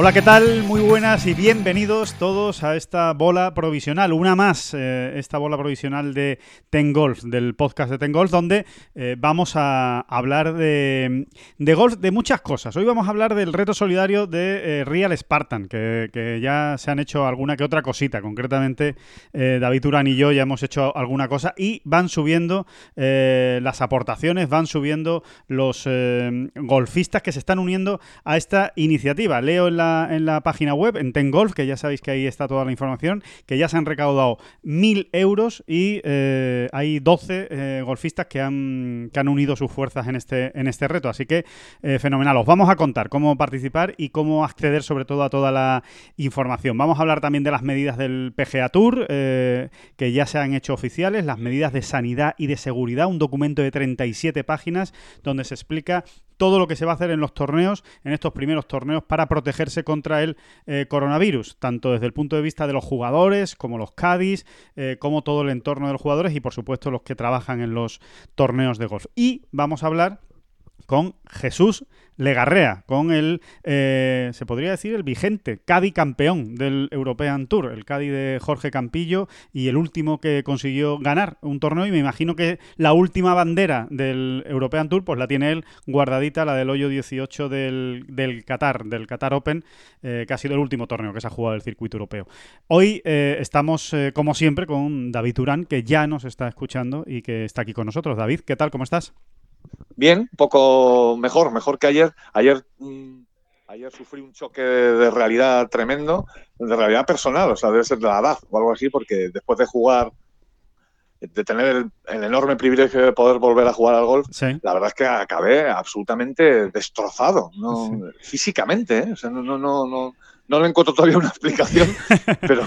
Hola, ¿qué tal? Muy buenas y bienvenidos todos a esta bola provisional, una más, eh, esta bola provisional de Ten Golf, del podcast de Ten Golf, donde eh, vamos a hablar de, golf, de muchas cosas. Hoy vamos a hablar del reto solidario de eh, Real Spartan, que, ya se han hecho alguna que otra cosita, concretamente David Urán y yo ya hemos hecho alguna cosa y van subiendo las aportaciones, van subiendo los golfistas que se están uniendo a esta iniciativa. Leo en la, en la página web, en Tengolf, que ya sabéis que ahí está toda la información, que ya se han recaudado mil euros y eh, hay 12 eh, golfistas que han, que han unido sus fuerzas en este, en este reto. Así que eh, fenomenal. Os vamos a contar cómo participar y cómo acceder sobre todo a toda la información. Vamos a hablar también de las medidas del PGA Tour, que ya se han hecho oficiales, las medidas de sanidad y de seguridad, un documento de 37 páginas donde se explica todo lo que se va a hacer en los torneos, en estos primeros torneos, para protegerse contra el eh, coronavirus, tanto desde el punto de vista de los jugadores, como los caddies, eh, como todo el entorno de los jugadores y, por supuesto, los que trabajan en los torneos de golf. Y vamos a hablar con Jesús Legarrea, con el, eh, se podría decir, el vigente Cádiz campeón del European Tour, el Cádiz de Jorge Campillo y el último que consiguió ganar un torneo y me imagino que la última bandera del European Tour pues la tiene él guardadita, la del hoyo 18 del, Qatar, del Qatar Open, eh, que ha sido el último torneo que se ha jugado del circuito europeo. Hoy eh, estamos, como siempre, con David Turán, que ya nos está escuchando y que está aquí con nosotros. David, ¿qué tal? ¿Cómo estás? Bien, un poco mejor, mejor que ayer. Ayer, mm, ayer sufrí un choque de realidad tremendo, de realidad personal, o sea, debe ser de la edad o algo así, porque después de jugar, de tener el, el enorme privilegio de poder volver a jugar al golf, Sí. la verdad es que acabé absolutamente destrozado, ¿no? físicamente, ¿eh? O sea, no, no, no, no, no le encuentro todavía una explicación, pero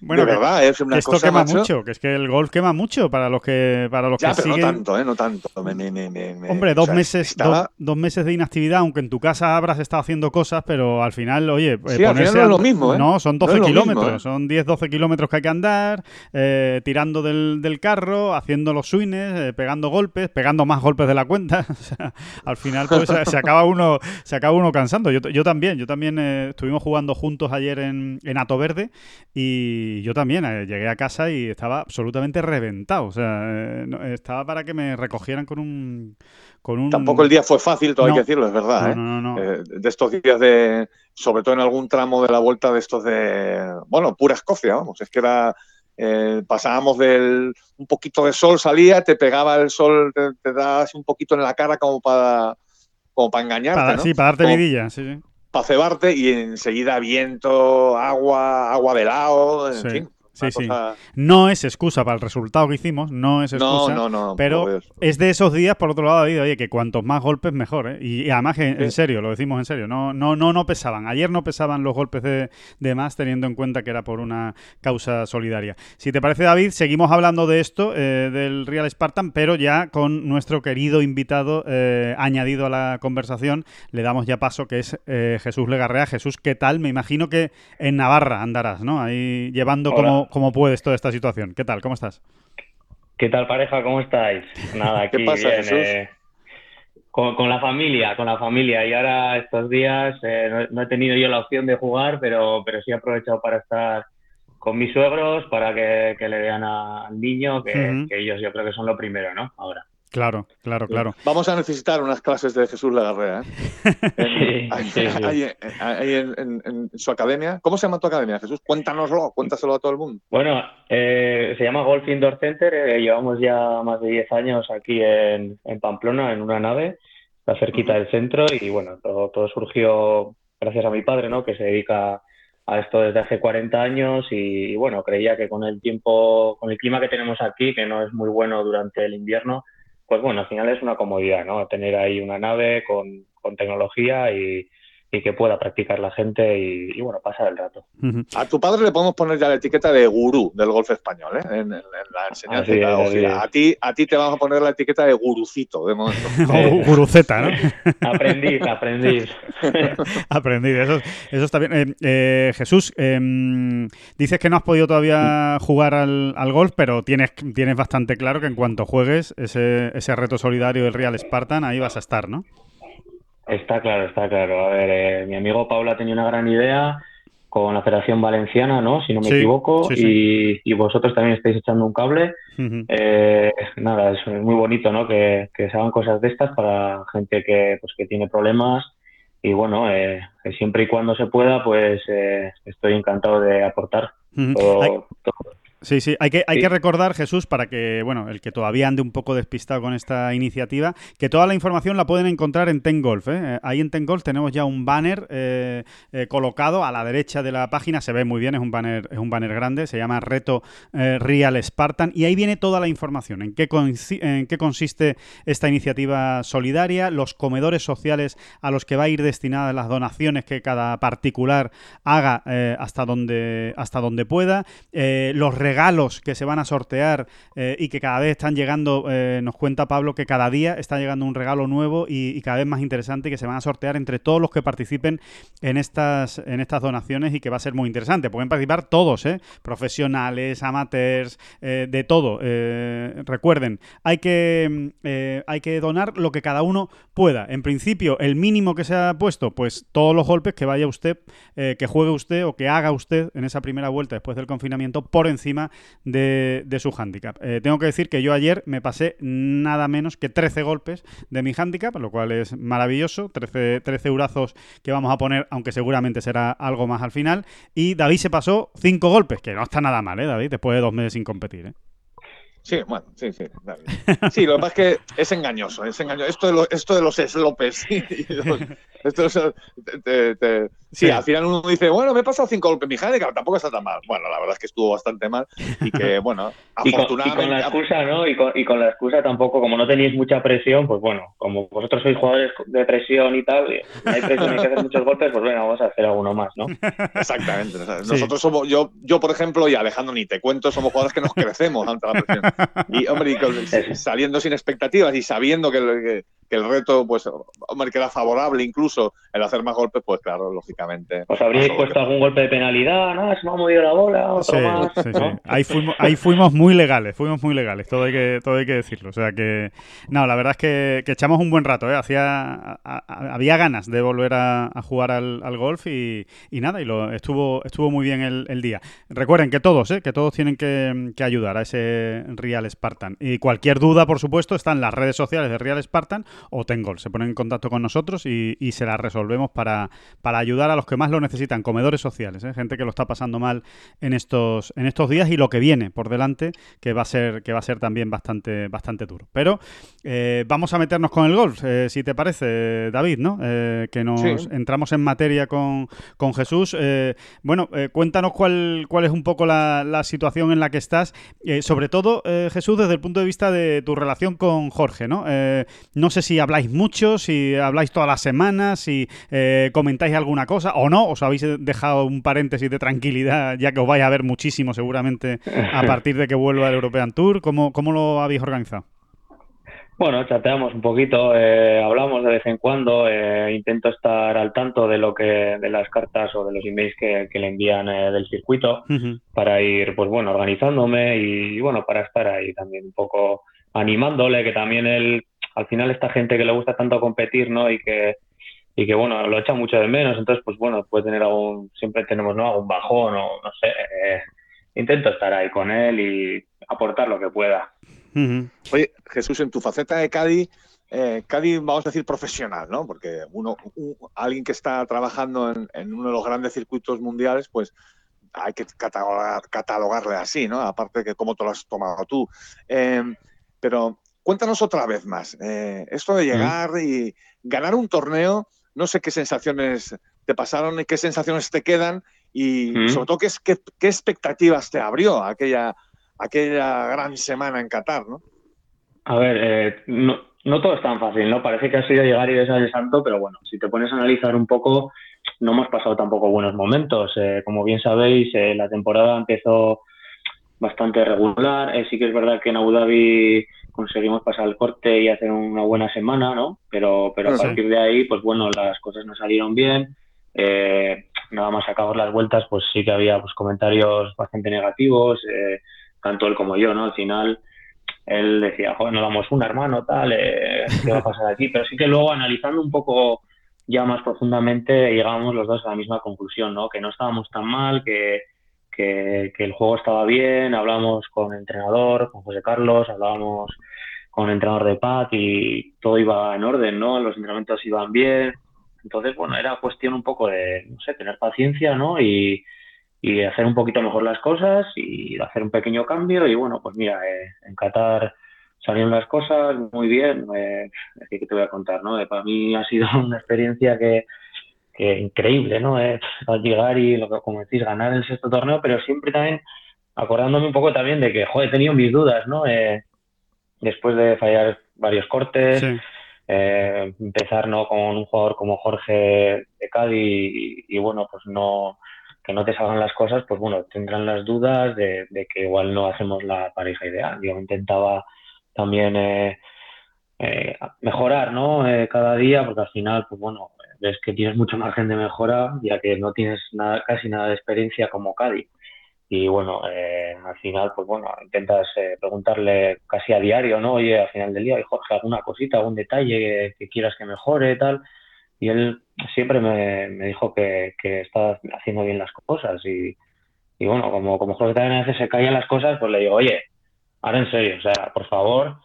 Bueno, de que- verdad, es una que esto cosa, quema macho. mucho, que es que el golf quema mucho para los que para los Ya, que pero siguen. no tanto, ¿eh? No tanto. Me- me- me- me- me- Hombre, o dos sea, meses, estaba- dos, dos meses de inactividad, aunque en tu casa habrás estado haciendo cosas, pero al final, oye, eh, Sí, al final no es lo mismo, ¿eh? No, son No 12 es lo mismo, kilómetros, ¿eh? son 10, 12 kilómetros que hay que andar, eh, tirando del, del carro, haciendo los swings, pegando golpes, pegando más golpes de la cuenta. O sea, al final, pues se, acaba uno, se acaba uno cansando. Yo, yo también, yo también eh, estuvimos jugando juntos ayer en, en Ato Verde y yo también eh, llegué a casa y estaba absolutamente reventado. O sea, eh, no- estaba para que me recogieran con un. Con un Tampoco el día fue fácil, todo No. hay que decirlo, es verdad. No, ¿eh? no, no, no. Eh, de estos días de, sobre todo en algún tramo de la vuelta de estos de, bueno, pura Escocia, vamos, es que era, eh, pasábamos del, un poquito de sol salía, te pegaba el sol, te, te da así un poquito en la cara como para, como para engañarte, Para, ¿no? Sí, para darte Como vidilla, sí, sí. Para cebarte y enseguida viento, agua, agua velado, en Sí, fin. Sí, sí. No es excusa para el resultado que hicimos, no es No, excusa. no, no. pero por Dios. es de esos días, por otro lado, David, oye, que cuantos más golpes mejor, ¿eh? Y, y además en Sí. serio, lo decimos en serio, no, no, no, no pesaban. Ayer no pesaban los golpes de, de más, teniendo en cuenta que era por una causa solidaria. Si te parece, David, seguimos hablando de esto, eh, del Real Spartan, pero ya con nuestro querido invitado eh, añadido a la conversación, le damos ya paso, que es eh, Jesús Legarrea. Jesús, ¿qué tal? Me imagino que en Navarra andarás, ¿no? Ahí llevando Hola. como, como puedes toda esta situación. ¿Qué tal? ¿Cómo estás? ¿Qué tal pareja? ¿Cómo estáis? Nada, aquí ¿Qué pasa, bien, Jesús? eh, con, con la familia, con la familia. Y ahora estos días eh, no, no he tenido yo la opción de jugar, pero, pero sí he aprovechado para estar con mis suegros, para que, que le vean a- al niño, que ellos yo creo que son lo primero, ¿no? Ahora. Claro, claro, claro. Vamos a necesitar unas clases de Jesús Lagarrea. ¿eh? En- Sí, ahí- sí, sí. ahí- ahí en, en- en su academia. ¿Cómo se llama tu academia, Jesús? Cuéntanoslo, cuéntaselo a todo el mundo. Bueno, eh, se llama Golf Indoor Center. eh, llevamos ya más de 10 años aquí en, en Pamplona, en una nave. Está cerquita del centro y bueno, todo, todo surgió gracias a mi padre, ¿no? Que se dedica a esto desde hace 40 años y, bueno, creía que con el tiempo, con el clima que tenemos aquí, que no es muy bueno durante el invierno, pues bueno, al final es una comodidad, ¿no? Tener ahí una nave con, con tecnología y, y que pueda practicar la gente y, bueno, pasar el rato. A tu padre le podemos poner ya la etiqueta de gurú del golf español, ¿eh? en, la enseñanza A ti, a ti te vamos a poner la etiqueta de gurucito, de momento. o guruceta, ¿no? aprendiz, aprendiz. aprendiz, eso, eso está bien. Eh, eh, Jesús, em, dices que no has podido todavía jugar al, golf, pero tienes, tienes bastante claro que en cuanto juegues ese, ese reto solidario del Real Spartan, ahí vas a estar, ¿no? Está claro, está claro. A ver, eh, mi amigo Paula tenía una gran idea con la Federación Valenciana, ¿no? Si no me equivoco, Y, vosotros también estáis echando un cable. Eh, nada, es muy bonito, ¿no? Que, se hagan cosas de estas para gente que, pues, que tiene problemas y bueno, eh, siempre y cuando se pueda, pues estoy encantado de aportar todo, Sí, sí, hay que, hay que recordar, Jesús, para que, bueno, el que todavía ande un poco despistado con esta iniciativa, que toda la información la pueden encontrar en Tengolf. ¿eh? eh ahí en Tengolf tenemos ya un banner eh, eh, colocado a la derecha de la página, se ve muy bien, es un banner, es un banner grande, se llama Reto Real Spartan, y ahí viene toda la información, en qué, en qué consiste esta iniciativa solidaria, los comedores sociales a los que va a ir destinadas las donaciones que cada particular haga hasta, donde, hasta donde pueda, los regalos que se van a sortear eh, y que cada vez están llegando, eh, nos cuenta Pablo que cada día está llegando un regalo nuevo y, cada vez más interesante que se van a sortear entre todos los que participen en estas, en estas donaciones y que va a ser muy interesante. Pueden participar todos, ¿eh? profesionales, amateurs, de todo. recuerden, hay que, hay que donar lo que cada uno pueda. En principio, el mínimo que se ha puesto, pues todos los golpes que vaya usted, que juegue usted o que haga usted en esa primera vuelta después del confinamiento por encima de, su handicap. Eh, tengo que decir que yo ayer me pasé nada menos que 13 golpes de mi handicap, lo cual es maravilloso. 13, 13 eurazos que vamos a poner, aunque seguramente será algo más al final. Y David se pasó 5 golpes, que no está nada mal, ¿eh, David? Después de dos meses sin competir, ¿eh? Sí, bueno, sí, sí. Sí, lo que pasa es que es engañoso, es engañoso. Esto de, los, esto de los slopes esto sí, al final uno dice, bueno, me he pasado cinco golpes mi handicap, tampoco está tan mal. Bueno, la verdad es que estuvo bastante mal y que, bueno, afortunadamente... Y con, la excusa, ¿no? Y con, y con, la excusa tampoco, como no tenéis mucha presión, pues bueno, como vosotros sois jugadores de presión y tal, no hay presión, hay que hacer muchos golpes, pues venga, vamos a hacer alguno más, ¿no? Exactamente. Nosotros somos, yo, yo, por ejemplo, y Alejandro, ni te cuento, somos jugadores que nos crecemos ante la presión. Y, hombre, y saliendo sin expectativas y sabiendo que, que el reto, pues, hombre, que era favorable incluso el hacer más golpes, pues claro, lógicamente. ¿Os habríais puesto algún golpe de penalidad? ¿No? Se me ha movido la bola, otro más. Sí, sí. Ahí, fuimos, ahí fuimos muy legales, fuimos muy legales, todo hay que, todo hay que decirlo. O sea que, no, la verdad es que, echamos un buen rato, ¿eh? Hacía, había ganas de volver a, jugar al, golf y, nada, y lo estuvo, estuvo muy bien el, día. Recuerden que todos, ¿eh? que todos tienen que, que ayudar a ese Real Spartan. Y cualquier duda, por supuesto, está en las redes sociales de Real Spartan o Tengol. Se ponen en contacto con nosotros y, se las resolvemos para, para, ayudar a los que más lo necesitan, comedores sociales, ¿eh? gente que lo está pasando mal en estos, en estos días y lo que viene por delante, que va a ser, que va a ser también bastante, bastante duro. Pero eh, vamos a meternos con el golf, eh, si te parece, David, ¿no? que nos entramos en materia con, con Jesús. bueno, cuéntanos cuál, cuál es un poco la, la situación en la que estás, sobre todo, Jesús, desde el punto de vista de tu relación con Jorge, ¿no? no sé si habláis mucho, si habláis todas las semanas, si eh, comentáis alguna cosa o no, os habéis dejado un paréntesis de tranquilidad, ya que os vais a ver muchísimo seguramente a partir de que vuelva el European Tour. ¿Cómo, cómo lo habéis organizado? Bueno, chateamos un poquito, eh, hablamos de vez en cuando, eh, intento estar al tanto de lo que, de las cartas o de los emails que, le envían del circuito para ir, pues bueno, organizándome y, y, bueno, para estar ahí también un poco animándole, que también él al final esta gente que le gusta tanto competir, ¿no? Y que, y que bueno, lo echa mucho de menos, entonces pues bueno, puede tener algún, siempre tenemos, ¿no? Algún bajón o no sé, eh, intento estar ahí con él y aportar lo que pueda. Oye, Jesús, en tu faceta de Cádiz, eh, Cádiz, vamos a decir profesional, ¿no? Porque uno, alguien que está trabajando en, uno de los grandes circuitos mundiales, pues hay que catalogarle así, ¿no? Aparte de que cómo te lo has tomado tú. Eh, pero Cuéntanos otra vez más. Eh, esto de llegar y ganar un torneo, no sé qué sensaciones te pasaron y qué sensaciones te quedan y sobre todo qué, qué, expectativas te abrió aquella, aquella gran semana en Qatar, ¿no? A ver, eh, no todo es tan fácil, ¿no? Parece que ha sido llegar y besar el santo, pero bueno, si te pones a analizar un poco, no hemos pasado tampoco buenos momentos. Eh, como bien sabéis, eh, la temporada empezó bastante regular. Eh, sí que es verdad que en Abu Dhabi conseguimos pasar el corte y hacer una buena semana, ¿no? Pero, pero a partir de ahí, pues bueno, las cosas no salieron bien. nada más acabamos las vueltas, pues sí que había pues, comentarios bastante negativos, tanto él como yo, ¿no? Al final él decía, joder, no damos un hermano, tal, eh, ¿qué va a pasar aquí? Pero sí que luego analizando un poco ya más profundamente llegábamos los dos a la misma conclusión, ¿no? Que no estábamos tan mal, que, que, el juego estaba bien, hablábamos con el entrenador, con José Carlos, hablábamos con el entrenador de Pat y todo iba en orden, ¿no? Los entrenamientos iban bien. Entonces, bueno, era cuestión un poco de, no sé, tener paciencia, ¿no? Y, y hacer un poquito mejor las cosas y hacer un pequeño cambio y bueno, pues mira, eh, en Qatar salieron las cosas muy bien, eh, que te voy a contar, ¿no? Eh, para mí ha sido una experiencia que, que increíble, ¿no? Eh, al llegar y, lo que, como decís, ganar el sexto torneo, pero siempre también acordándome un poco también de que, joder, he tenido mis dudas, ¿no? Eh, después de fallar varios cortes, empezar, ¿no? Con un jugador como Jorge de Cádiz y bueno, pues no que no te salgan las cosas, pues bueno, tendrán las dudas de, que igual no hacemos la pareja ideal. Yo intentaba también eh, eh, mejorar, ¿no? Eh, cada día, porque al final, pues bueno, ves que tienes mucho margen de mejora, ya que no tienes nada, casi nada de experiencia como Cádiz. Y bueno, al final, pues bueno, intentas preguntarle casi a diario, ¿no? Oye, al final del día, Jorge, alguna cosita, algún detalle que, que quieras que mejore, tal y él siempre me, dijo que, estaba haciendo bien las cosas y, bueno, como, como Jorge también a veces se caían las cosas, pues le digo, oye, ahora en serio, o sea, por favor.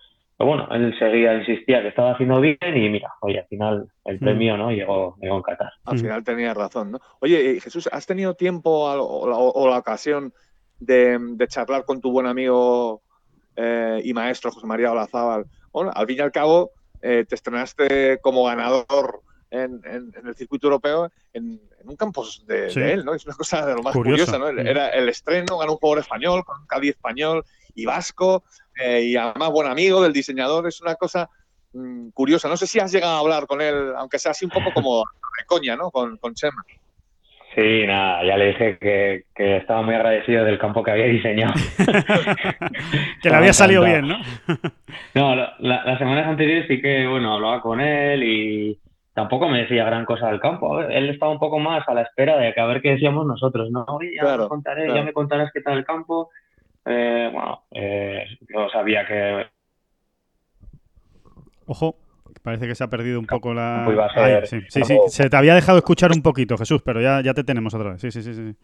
Pero bueno, él seguía, insistía que estaba haciendo bien y mira, oye, al final el mm. premio no llegó, llegó en Qatar. Al final tenía razón, ¿no? Oye, Jesús, ¿has tenido tiempo o la, ocasión de, charlar con tu buen amigo eh, y maestro José María Olazábal? Bueno, al fin y al cabo, eh, te estrenaste como ganador en, el circuito europeo en, un campus de, él, ¿no? Es una cosa de lo más curiosa, ¿no? Era el estreno, ganó un jugador español, con un Cádiz español y vasco, eh, y además buen amigo del diseñador, es una cosa mm, curiosa. No sé si has llegado a hablar con él, aunque sea así un poco como de coña, ¿no? Con, con Chema. Sí, nada, ya le dije que, estaba muy agradecido del campo que había diseñado. que le había salido bien, ¿no? no, las semanas anteriores sí que, bueno, hablaba con él y, tampoco me decía gran cosa del campo. Él estaba un poco más a la espera de que a ver qué decíamos nosotros, ¿no? ya, me contaré, ya me contarás qué tal el campo. Eh, bueno, eh, yo sabía que... Ojo, parece que se ha perdido un poco la... sí, sí, sí, se te había dejado escuchar un poquito, Jesús, pero ya, ya te tenemos otra vez. Sí, sí, sí. sí.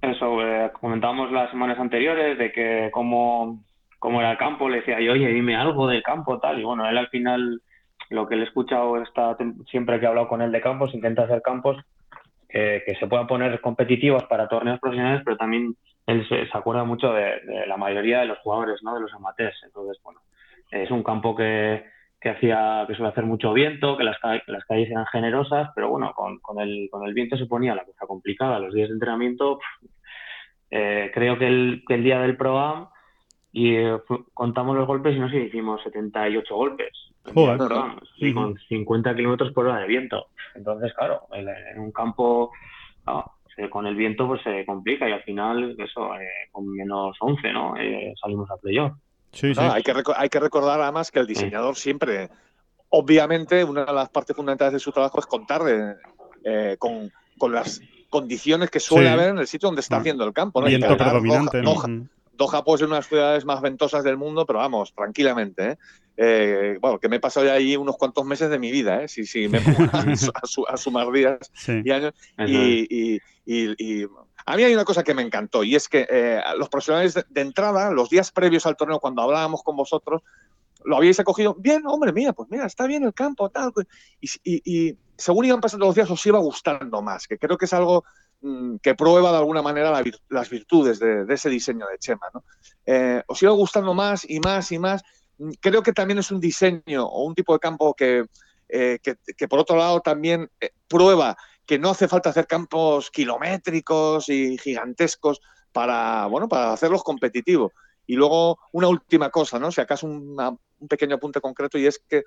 Eso, eh, comentábamos las semanas anteriores de que cómo, cómo era el campo, le decía yo, oye, dime algo del campo, tal, y bueno, él al final lo que le he escuchado está, siempre que he hablado con él de campos, intenta hacer campos que, se puedan poner competitivos para torneos profesionales, pero también él se, acuerda mucho de, la mayoría de los jugadores, ¿no? de los amateurs. Entonces, bueno, es un campo que, que hacía que suele hacer mucho viento, que las, las calles eran generosas, pero bueno, con, con, el, con el viento se ponía la cosa complicada. Los días de entrenamiento, eh, creo que el, que el día del Pro y eh, contamos los golpes y no sé, hicimos 78 golpes. Joder. y con 50 kilómetros por hora de viento. Entonces, claro, en un campo con el viento pues se complica y al final, eso, eh, con menos 11, ¿no? Eh, salimos a playoff. Sí, sí. hay, que hay que recordar además que el diseñador siempre, obviamente, una de las partes fundamentales de su trabajo es contar con, con, las condiciones que suele haber en el sitio donde está mm. haciendo el campo. ¿no? Viento predominante. Doha puede ser una de las ciudades más ventosas del mundo, pero vamos, tranquilamente. ¿eh? Eh, bueno, que me he pasado ya ahí unos cuantos meses de mi vida, ¿eh? si, me pongo a, sumar días y años. Y, a mí hay una cosa que me encantó y es que eh, los profesionales de, entrada, los días previos al torneo, cuando hablábamos con vosotros, lo habíais acogido. Bien, hombre, mira, pues mira, está bien el campo, tal. Y, según iban pasando los días, os iba gustando más, que creo que es algo que prueba de alguna manera las virtudes de, ese diseño de Chema. Eh, os iba gustando más y más y más. Mm, creo que también es un diseño o un tipo de campo que, eh, que, por otro lado también eh, prueba que no hace falta hacer campos kilométricos y gigantescos para, bueno, para hacerlos competitivos. Y luego una última cosa, ¿no? Si acaso un pequeño apunte concreto y es que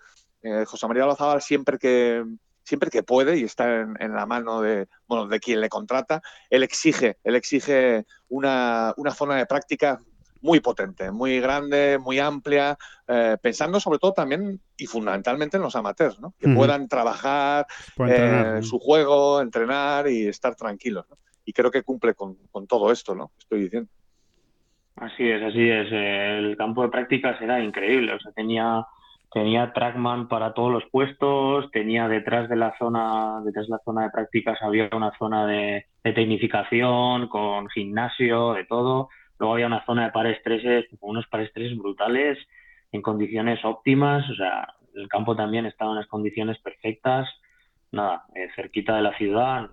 José María Lozábal siempre que siempre que puede y está en, la mano de, bueno, de quien le contrata, él exige, él exige una, una zona de práctica muy potente, muy grande, muy amplia, eh, pensando sobre todo también y fundamentalmente en los amateurs, ¿no? que puedan trabajar eh, su juego, entrenar y estar tranquilos. Y creo que cumple con, todo esto, ¿no? Estoy diciendo. Así es, así es. El campo de prácticas era increíble. O sea, tenía, tenía trackman para todos los puestos, tenía detrás de la zona, detrás de la zona de prácticas había una zona de, de tecnificación con gimnasio, de todo Luego había una zona de pares treses, unos pares treses brutales, en condiciones óptimas, o sea, el campo también estaba en las condiciones perfectas, nada, eh, cerquita de la ciudad.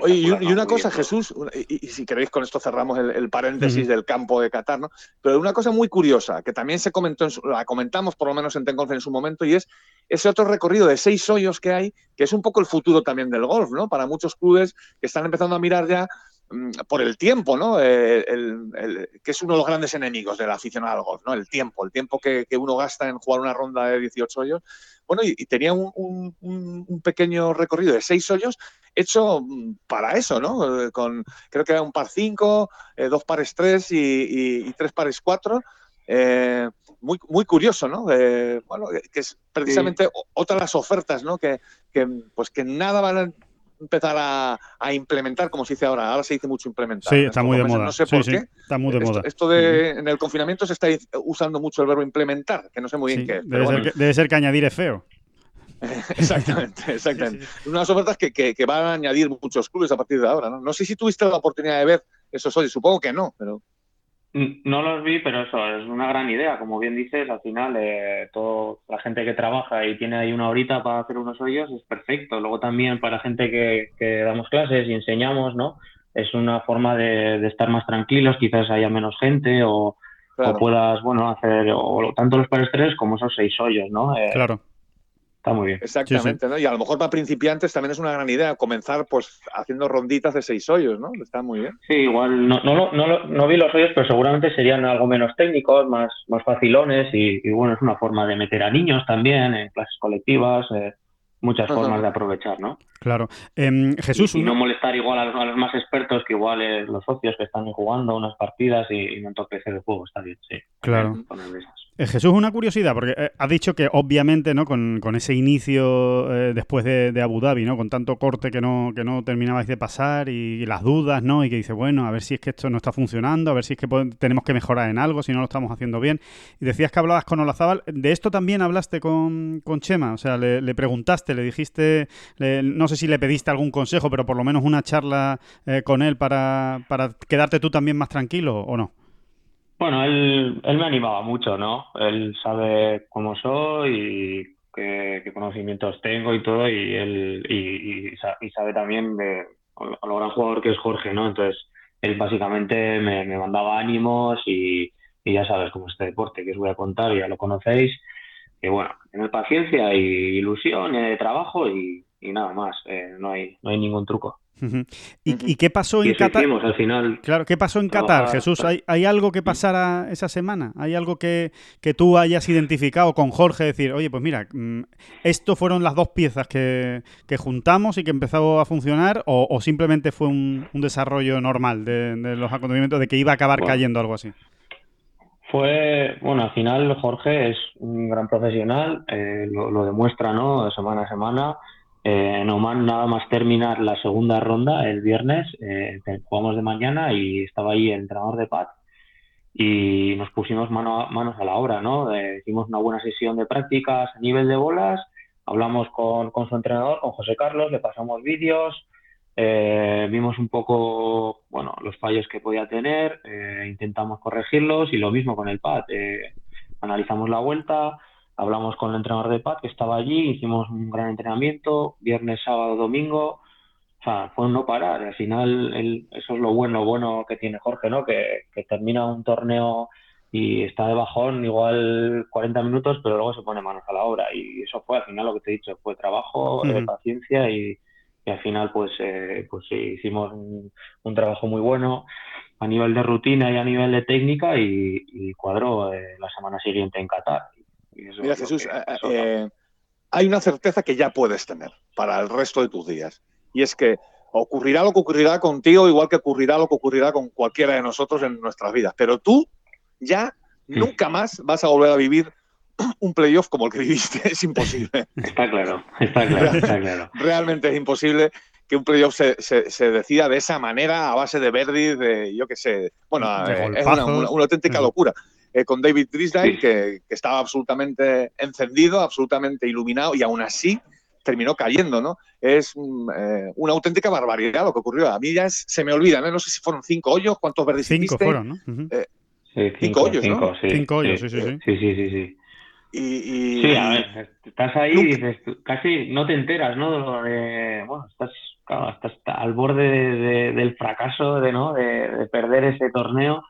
Oye, y, una cosa, Jesús, y, si queréis con esto cerramos el, paréntesis del campo de Qatar, ¿no? Pero una cosa muy curiosa, que también se comentó, la comentamos por lo menos en Tenconf en su momento, y es ese otro recorrido de seis hoyos que hay, que es un poco el futuro también del golf, ¿no? Para muchos clubes que están empezando a mirar ya Mm, por el tiempo, ¿no? Eh, que es uno de los grandes enemigos del aficionado al golf, ¿no? El tiempo, el tiempo que, uno gasta en jugar una ronda de 18 hoyos. Bueno, y, tenía un, pequeño recorrido de 6 hoyos hecho mm, para eso, ¿no? Eh, con, creo que era un par 5, eh, dos pares 3 y, tres pares 4. muy, muy curioso, ¿no? bueno, que es precisamente otra de las ofertas, ¿no? Que, que, pues que nada van a empezar a, implementar, como se dice ahora. Ahora se dice mucho implementar. Sí, está muy de moda. No sé por qué. Está muy de esto, moda. Esto de en el confinamiento se está usando mucho el verbo implementar, que no sé muy bien qué es. Debe, ser que, añadir es feo. exactamente, exactamente. Unas ofertas que, que, van a añadir muchos clubes a partir de ahora. ¿no? no sé si tuviste la oportunidad de ver esos hoy, supongo que no, pero. No los vi, pero eso es una gran idea. Como bien dices, al final, eh, toda la gente que trabaja y tiene ahí una horita para hacer unos hoyos es perfecto. Luego también para la gente que, que damos clases y enseñamos, ¿no? Es una forma de, estar más tranquilos, quizás haya menos gente o, puedas, bueno, hacer o, tanto los pares tres como esos seis hoyos, ¿no? Eh, claro Está muy bien. Exactamente, ¿no? Y a lo mejor para principiantes también es una gran idea comenzar pues haciendo ronditas de seis hoyos, ¿no? Está muy bien. Sí, igual no, no, no, no vi los hoyos, pero seguramente serían algo menos técnicos, más, más facilones y, bueno, es una forma de meter a niños también en clases colectivas. Eh, muchas formas de aprovechar, ¿no? Claro. Em, Jesús. Y, no molestar igual a los, más expertos que igual eh, los socios que están jugando unas partidas y, no entorpecer el juego, está bien, sí. Claro. Jesús, una curiosidad, porque eh, has dicho que obviamente, ¿no? Con, ese inicio eh, después de, Abu Dhabi, ¿no? Con tanto corte que no, que no terminabais de pasar y, las dudas, ¿no? Y que dice, bueno, a ver si es que esto no está funcionando, a ver si es que tenemos que mejorar en algo, si no lo estamos haciendo bien. Y decías que hablabas con Olazábal. ¿De esto también hablaste con, Chema? O sea, le, preguntaste, le dijiste, no sé si le pediste algún consejo, pero por lo menos una charla con él para, para quedarte tú también más tranquilo o no? Bueno, él, él me animaba mucho, ¿no? Él sabe cómo soy y qué, conocimientos tengo y todo, y él y, sabe también de lo gran jugador que es Jorge, ¿no? Entonces, él básicamente me, mandaba ánimos y, ya sabes cómo es este deporte que os voy a contar, ya lo conocéis, que bueno, tener paciencia y ilusión, y trabajo y, nada más, eh, no, hay, no hay ningún truco. ¿Y, qué pasó en Qatar? al final. Claro, ¿qué pasó en Qatar, Jesús? ¿Hay, ¿Hay, algo que pasara esa semana? ¿Hay algo que, que, tú hayas identificado con Jorge? Decir, oye, pues mira, mm, esto fueron las dos piezas que, que juntamos y que empezó a funcionar, o, simplemente fue un, un desarrollo normal de, los acontecimientos, de que iba a acabar cayendo algo así. Fue, bueno, al final Jorge es un gran profesional, eh, lo, lo, demuestra, ¿no? Semana a semana eh, en Oman nada más terminar la segunda ronda el viernes, eh, jugamos de mañana y estaba ahí el entrenador de Pat y nos pusimos mano manos a la obra, ¿no? Eh, hicimos una buena sesión de prácticas a nivel de bolas, hablamos con, con su entrenador, con José Carlos, le pasamos vídeos, eh, vimos un poco, bueno, los fallos que podía tener, intentamos corregirlos y lo mismo con el Pat, analizamos la vuelta, hablamos con el entrenador de PAD que estaba allí, hicimos un gran entrenamiento, viernes, sábado, domingo, o sea, fue un no parar. Al final, eso es lo bueno, bueno que tiene Jorge, ¿no? Que, termina un torneo y está de bajón igual 40 minutos, pero luego se pone manos a la obra. Y eso fue al final lo que te he dicho, fue trabajo, de paciencia y, al final pues, eh, pues hicimos un, trabajo muy bueno a nivel de rutina y a nivel de técnica y, cuadró eh, la semana siguiente en Qatar. Mira, Jesús, eh, eh, hay una certeza que ya puedes tener para el resto de tus días. Y es que ocurrirá lo que ocurrirá contigo, igual que ocurrirá lo que ocurrirá con cualquiera de nosotros en nuestras vidas. Pero tú ya nunca más vas a volver a vivir un playoff como el que viviste. Es imposible. Está claro, está claro, está claro. Realmente es imposible que un playoff se, se, decida de esa manera a base de Verdi, de yo qué sé. Bueno, eh, es una, auténtica locura. Eh, con David Drisdale, que, estaba absolutamente encendido, absolutamente iluminado, y aún así terminó cayendo, ¿no? Es mm, eh, una auténtica barbaridad lo que ocurrió. A mí ya se me olvida, ¿no? sé si fueron cinco hoyos, ¿cuántos verdes Cinco fueron, ¿no? sí, cinco, hoyos, cinco, Sí, cinco hoyos, sí, sí, sí. Sí, sí, sí, sí. Y, Sí, a ver, estás ahí y dices, casi no te enteras, ¿no? bueno, estás, estás al borde del fracaso, de, ¿no? De, perder ese torneo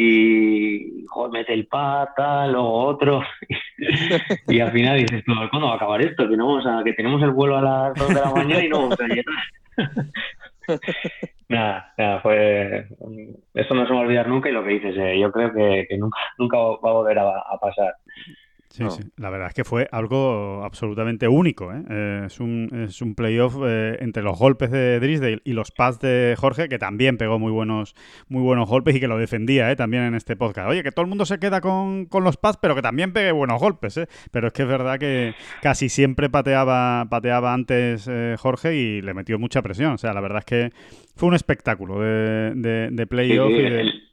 y joder, mete el pata, luego otro y al final dices, ¿cuándo va a acabar esto? Que, no vamos a, que tenemos el vuelo a las 2 de la mañana y no vamos a llegar. nada, nada, fue... Eso no se va a olvidar nunca y lo que dices, eh, yo creo que, nunca, nunca va a volver a pasar. Sí, sí. La verdad es que fue algo absolutamente único. ¿eh? Eh, es, un, es un playoff eh, entre los golpes de Drisdale y los pads de Jorge, que también pegó muy buenos, muy buenos golpes y que lo defendía también en este podcast. Oye, que todo el mundo se queda con, con los pads, pero que también pegue buenos golpes. Pero es que es verdad que casi siempre pateaba, pateaba antes Jorge y le metió mucha presión. O sea, la verdad es que fue un espectáculo de, de, playoff. y de... El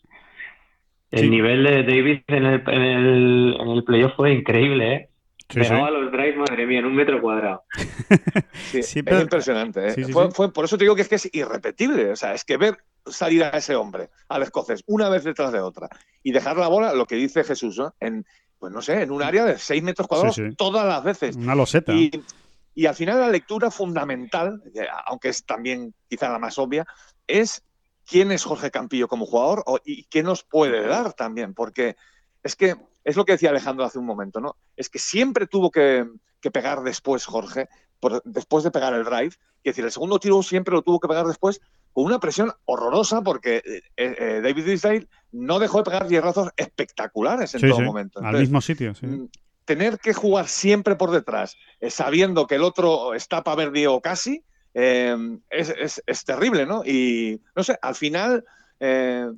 nivel de Davis en el, en el, en el playoff fue increíble, ¿eh? Sí, los drives, madre mía, en un metro cuadrado. sí, Es impresionante. ¿eh? Fue, por eso te digo que es que es irrepetible. O sea, es que ver salir a ese hombre, al escocés, una vez detrás de otra, y dejar la bola, lo que dice Jesús, ¿no? En, pues no sé, en un área de 6 metros cuadrados todas las veces. Una loseta. Y, y al final la lectura fundamental, aunque es también quizá la más obvia, es quién es Jorge Campillo como jugador y qué nos puede dar también, porque es que es lo que decía Alejandro hace un momento, ¿no? Es que siempre tuvo que, pegar después Jorge, después de pegar el drive, es decir, el segundo tiro siempre lo tuvo que pegar después con una presión horrorosa porque eh, eh, David Israel no dejó de pegar hierrazos espectaculares en todo momento. al mismo sitio, sí. Mm, tener que jugar siempre por detrás, eh, sabiendo que el otro está para ver Diego casi, Em, es, terrible, ¿no? Y no sé, al final eh,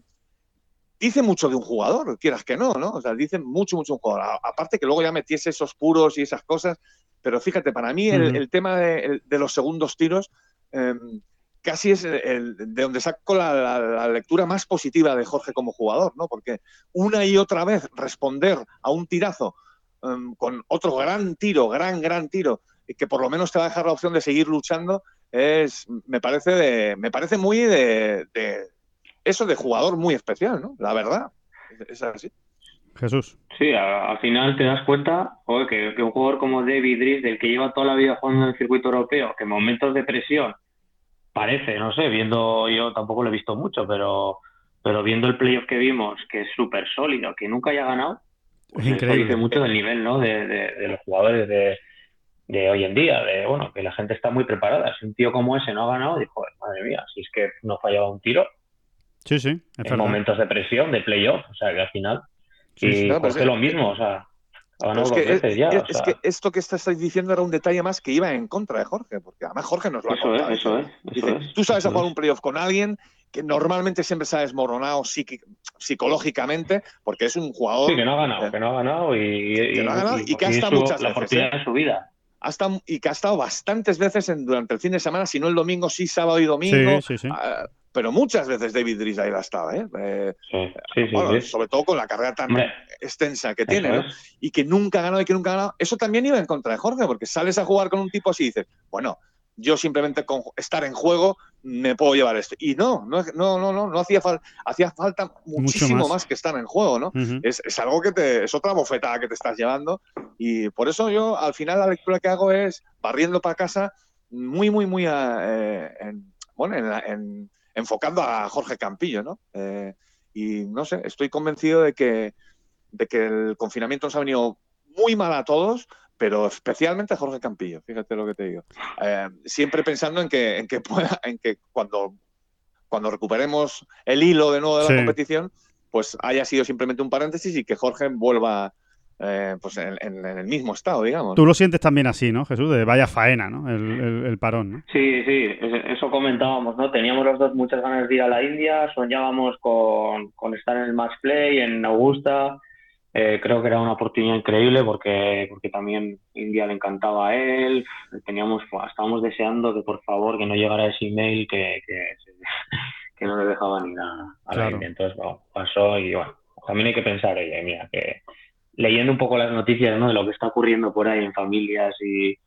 dice mucho de un jugador, quieras que no, ¿no? O sea, dice mucho, mucho un jugador. Aparte que luego ya metiese esos puros y esas cosas, pero fíjate, para mí el, tema de, los segundos tiros em, casi es el, de donde saco la, lectura más positiva de Jorge como jugador, ¿no? Porque una y otra vez responder a un tirazo em, con otro gran tiro, gran, gran tiro, que por lo menos te va a dejar la opción de seguir luchando, es, me parece de, me parece muy de, eso de jugador muy especial, ¿no? La verdad. Es así. Jesús. Sí, al final te das cuenta que, un jugador como David Driss, del que lleva toda la vida jugando en el circuito europeo, que en momentos de presión parece, no sé, viendo, yo tampoco lo he visto mucho, pero, pero viendo el playoff que vimos, que es súper sólido, que nunca haya ganado, pues increíble. dice mucho del nivel ¿no? de, de los jugadores de, de hoy en día, de bueno, que la gente está muy preparada. Si un tío como ese no ha ganado, dijo, madre mía, si es que no fallaba un tiro. Sí, sí, en momentos de presión, de playoff, o sea, que al final. y no, lo mismo, o sea. Es que, veces ya, es, que esto que estás diciendo era un detalle más que iba en contra de Jorge, porque además Jorge nos lo ha contado. eso es, tú sabes jugar un playoff con alguien que normalmente siempre se ha desmoronado psicológicamente, porque es un jugador. Sí, que no ha ganado, que no ha ganado y, que no ha ganado y, que ha estado muchas la oportunidad ¿eh? de su vida y que ha estado bastantes veces durante el fin de semana, si no el domingo, sí sábado y domingo. Ah, pero muchas veces David Drysdale ha estado, ¿eh? eh sobre todo con la carrera tan extensa que tiene, y que nunca ha ganado y que nunca ha ganado. Eso también iba en contra de Jorge, porque sales a jugar con un tipo así y dices, bueno, yo simplemente con estar en juego me puedo llevar esto. Y no, no, no, no, no, hacía, falta hacía falta muchísimo más. que estar en juego, ¿no? es, es, algo que te, es otra bofetada que te estás llevando. Y por eso yo al final la lectura que hago es barriendo para casa, muy, muy, muy eh, bueno, en, enfocando a Jorge Campillo, ¿no? Eh, y no sé, estoy convencido de que, de que el confinamiento nos ha venido muy mal a todos, pero especialmente a Jorge Campillo, fíjate lo que te digo. Eh, siempre pensando en que, en que, pueda, en que cuando, cuando recuperemos el hilo de nuevo de la competición, pues haya sido simplemente un paréntesis y que Jorge vuelva, eh, pues en, el mismo estado, digamos. Tú lo sientes también así, ¿no, Jesús? De vaya faena, ¿no? El, parón, ¿no? Sí, sí, eso comentábamos, ¿no? Teníamos los dos muchas ganas de ir a la India, soñábamos con, estar en el match play en Augusta. Eh, creo que era una oportunidad increíble porque, porque también India le encantaba a él. Teníamos, estábamos deseando que por favor que no llegara ese email que, que, no le dejaban ir a, la India. Entonces, bueno, pasó y bueno, también hay que pensar, oye, mira, que leyendo un poco las noticias ¿no? de lo que está ocurriendo por ahí en familias y,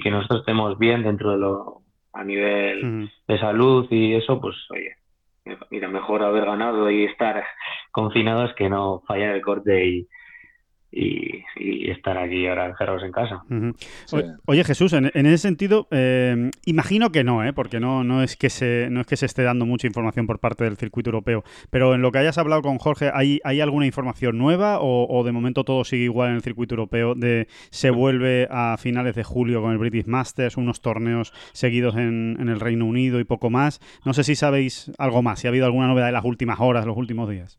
que nosotros estemos bien dentro de lo a nivel de salud y eso, pues oye, mira, mejor haber ganado y estar confinados que no fallar el corte y, y, estar aquí ahora encerrados en casa. Oye, Jesús, en, ese sentido, eh, imagino que no, ¿eh? porque no, no, es que se, no es que se esté dando mucha información por parte del circuito europeo, pero en lo que hayas hablado con Jorge, ¿hay, hay alguna información nueva o, de momento todo sigue igual en el circuito europeo? De se vuelve a finales de julio con el British Masters, unos torneos seguidos en, en el Reino Unido y poco más. No sé si sabéis algo más, si ha habido alguna novedad en las últimas horas, los últimos días.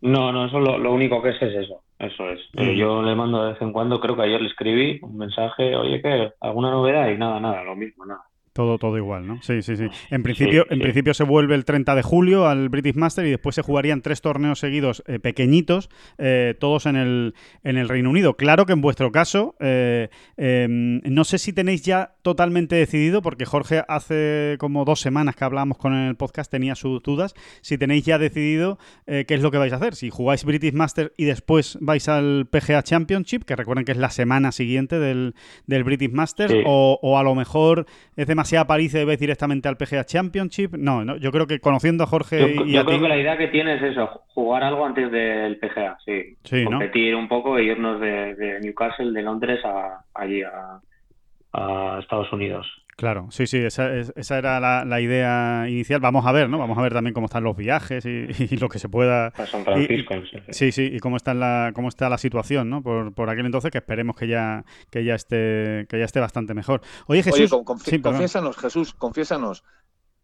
No, no, eso lo, lo único que es es eso. Eso es. Eh, yo le mando de vez en cuando, creo que ayer le escribí un mensaje, oye, ¿qué? ¿Alguna novedad? Y nada, nada, lo mismo, nada. Todo, todo igual, ¿no? Sí, sí, sí. En principio, en principio se vuelve el 30 de julio al British Master y después se jugarían tres torneos seguidos eh, pequeñitos, eh, todos en el, en el Reino Unido. Claro que en vuestro caso, eh, em, no sé si tenéis ya totalmente decidido, porque Jorge hace como dos semanas que hablábamos con el podcast tenía sus dudas, si tenéis ya decidido qué es lo que vais a hacer. Si jugáis British Master y después vais al PGA Championship, que recuerden que es la semana siguiente del, del British Master, o, o a lo mejor es demasiado a París y debes directamente al PGA Championship. No, no, yo creo que conociendo a Jorge yo, y yo creo que la idea que tienes es eso, jugar algo antes del PGA, sí. Competir un poco e irnos de, Newcastle, de Londres, a, allí a, a Estados Unidos. Claro, sí, sí, esa, esa era la, idea inicial. Vamos a ver, ¿no? Vamos a ver también cómo están los viajes y, lo que se pueda. A San Francisco, sí, sí, y cómo está la, cómo está la situación, ¿no? Por, por aquel entonces que esperemos que ya, que ya esté, que ya esté bastante mejor. Oye, Jesús. Oye, confiésanos, Jesús, confiésanos.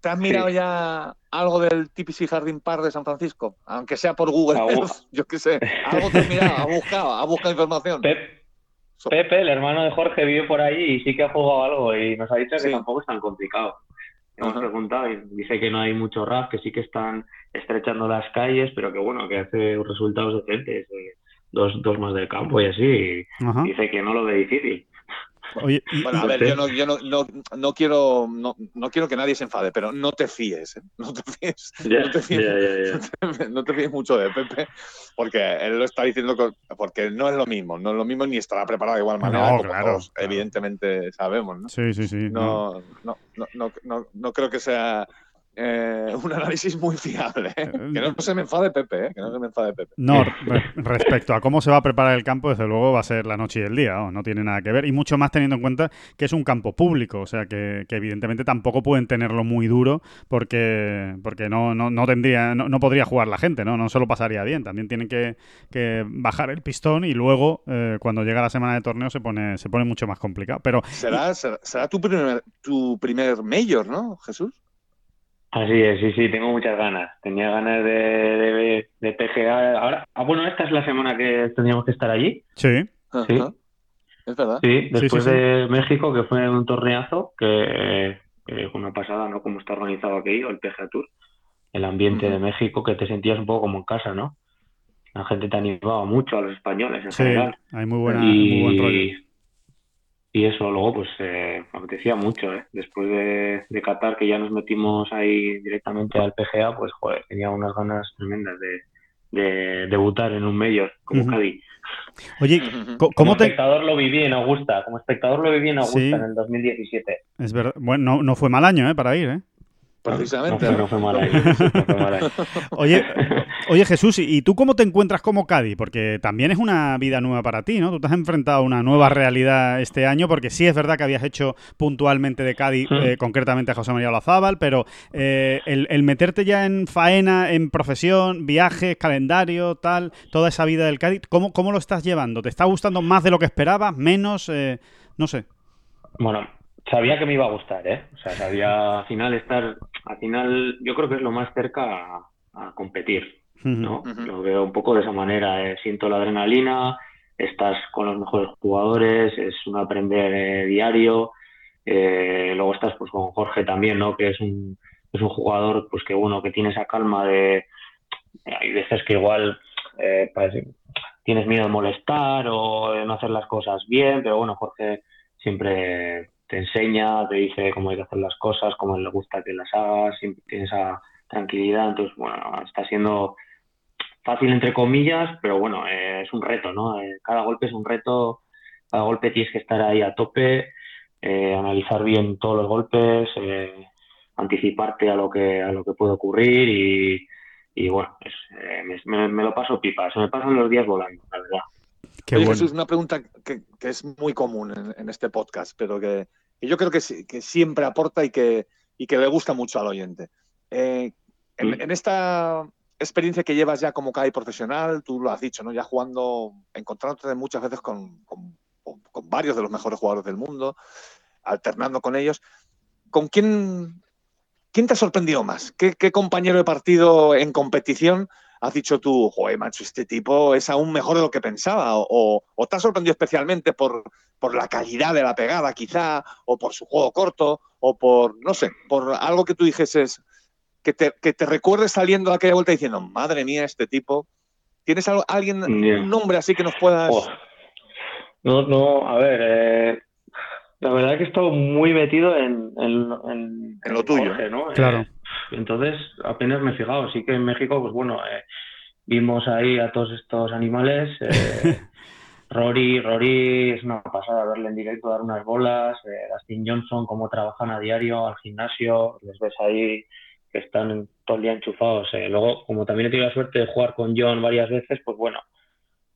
¿Te has mirado ya algo del TPC Jardín Park de San Francisco? Aunque sea por Google yo qué sé. Algo te has mirado, has buscado, has buscado información. Pepe, el hermano de Jorge, vive por ahí y sí que ha jugado algo y nos ha dicho que tampoco es tan complicado. Hemos preguntado y dice que no hay mucho RAF, que sí que están estrechando las calles, pero que bueno, que hace resultados decentes, dos, dos más del campo y así. dice que no lo ve difícil bueno, a ver, yo, no, yo no, no, quiero, no, no, quiero que nadie se enfade, pero no te fíes, ¿eh? no te fíes, no, te fíes no, te fíes mucho de Pepe, porque él lo está diciendo porque no es lo mismo, no es lo mismo ni estará preparado de igual manera, como todos, evidentemente sabemos, ¿no? Sí, sí, sí. no, no, no, no creo que sea eh, un análisis muy fiable. ¿eh? Que no se me enfade Pepe, ¿eh? que no se me enfade Pepe. No, respecto a cómo se va a preparar el campo, desde luego va a ser la noche y el día, no tiene nada que ver. Y mucho más teniendo en cuenta que es un campo público, o sea que, evidentemente tampoco pueden tenerlo muy duro porque, porque no, no, no tendría, no, podría jugar la gente, ¿no? No se lo pasaría bien. También tienen que, bajar el pistón y luego cuando llega la semana de torneo se pone, se pone mucho más complicado. Pero, será, será, tu primer, tu primer mayor, ¿no, Jesús? Así es, sí, sí, tengo muchas ganas. Tenía ganas de, de, PGA. Ahora, ah, bueno, esta es la semana que tendríamos que estar allí. Sí. Sí. Es verdad. Sí, después de México, que fue un torneazo, que, fue una pasada, ¿no? Como está organizado aquello, el PGA Tour. El ambiente de México, que te sentías un poco como en casa, ¿no? La gente te animaba mucho a los españoles en sí, Hay muy, buena, muy buen rollo y eso luego pues eh, me apetecía mucho ¿eh? después de, de, Qatar que ya nos metimos ahí directamente al PGA pues joder tenía unas ganas tremendas de, de debutar en un medio como uh Oye, ¿cómo como espectador lo viví en Augusta como espectador lo viví en Augusta en el 2017 es verdad bueno no, no fue mal año ¿eh? para ir ¿eh? Precisamente. No, fue mal oye, oye, Jesús, ¿y tú cómo te encuentras como Cádiz? Porque también es una vida nueva para ti, ¿no? Tú te has enfrentado a una nueva realidad este año, porque sí es verdad que habías hecho puntualmente de Cádiz, eh, concretamente a José María Olazábal, pero eh, el, meterte ya en faena, en profesión, viajes, calendario, tal, toda esa vida del Cádiz, ¿cómo, cómo lo estás llevando? ¿Te está gustando más de lo que esperabas? ¿Menos? Eh, no sé. Bueno, sabía que me iba a gustar, ¿eh? O sea, sabía al final estar, al final yo creo que es lo más cerca a, competir, ¿no? Lo veo un poco de esa manera, eh, siento la adrenalina, estás con los mejores jugadores, es un aprender eh, diario. Eh, luego estás pues con Jorge también, ¿no? Que es un, es un jugador pues que bueno, que tiene esa calma de hay veces que igual eh, tienes miedo de molestar o de no hacer las cosas bien, pero bueno, Jorge siempre te enseña, te dice cómo hay que hacer las cosas, cómo le gusta que las hagas, siempre tienes esa tranquilidad, entonces bueno, está siendo fácil entre comillas, pero bueno, eh, es un reto, ¿no? Eh, cada golpe es un reto, cada golpe tienes que estar ahí a tope, eh, analizar bien todos los golpes, anticiparte a lo que a lo que puede ocurrir y, bueno, me, lo paso pipa, se me pasan los días volando, la verdad. Qué es una pregunta que, es muy común en, este podcast, pero que, yo creo que, que, siempre aporta y que, y que le gusta mucho al oyente. en, en, esta experiencia que llevas ya como CAI profesional, tú lo has dicho, ¿no? Ya jugando, encontrándote muchas veces con, varios de los mejores jugadores del mundo, alternando con ellos. ¿Con quién, quién te ha sorprendido más? ¿Qué, compañero de partido en competición has dicho tú, joder, macho, este tipo es aún mejor de lo que pensaba? ¿O, te ha sorprendido especialmente por, por la calidad de la pegada, quizá, o por su juego corto, o por, no sé, por algo que tú dijeses, que te, que te recuerdes saliendo de aquella vuelta diciendo, madre mía, este tipo. ¿Tienes alguien, un nombre así que nos puedas...? Oh. No, no, a ver, eh, la verdad es que he estado muy metido en, en, lo tuyo. ¿no? Claro. Eh, entonces, apenas me he fijado. Sí que en México, pues bueno, eh, vimos ahí a todos estos animales. Rory, Rory es una pasada verle en directo, dar unas bolas. Dustin Johnson, cómo trabajan a diario al gimnasio, les ves ahí que están todo el día enchufados. Eh. Luego, como también he tenido la suerte de jugar con John varias veces, pues bueno,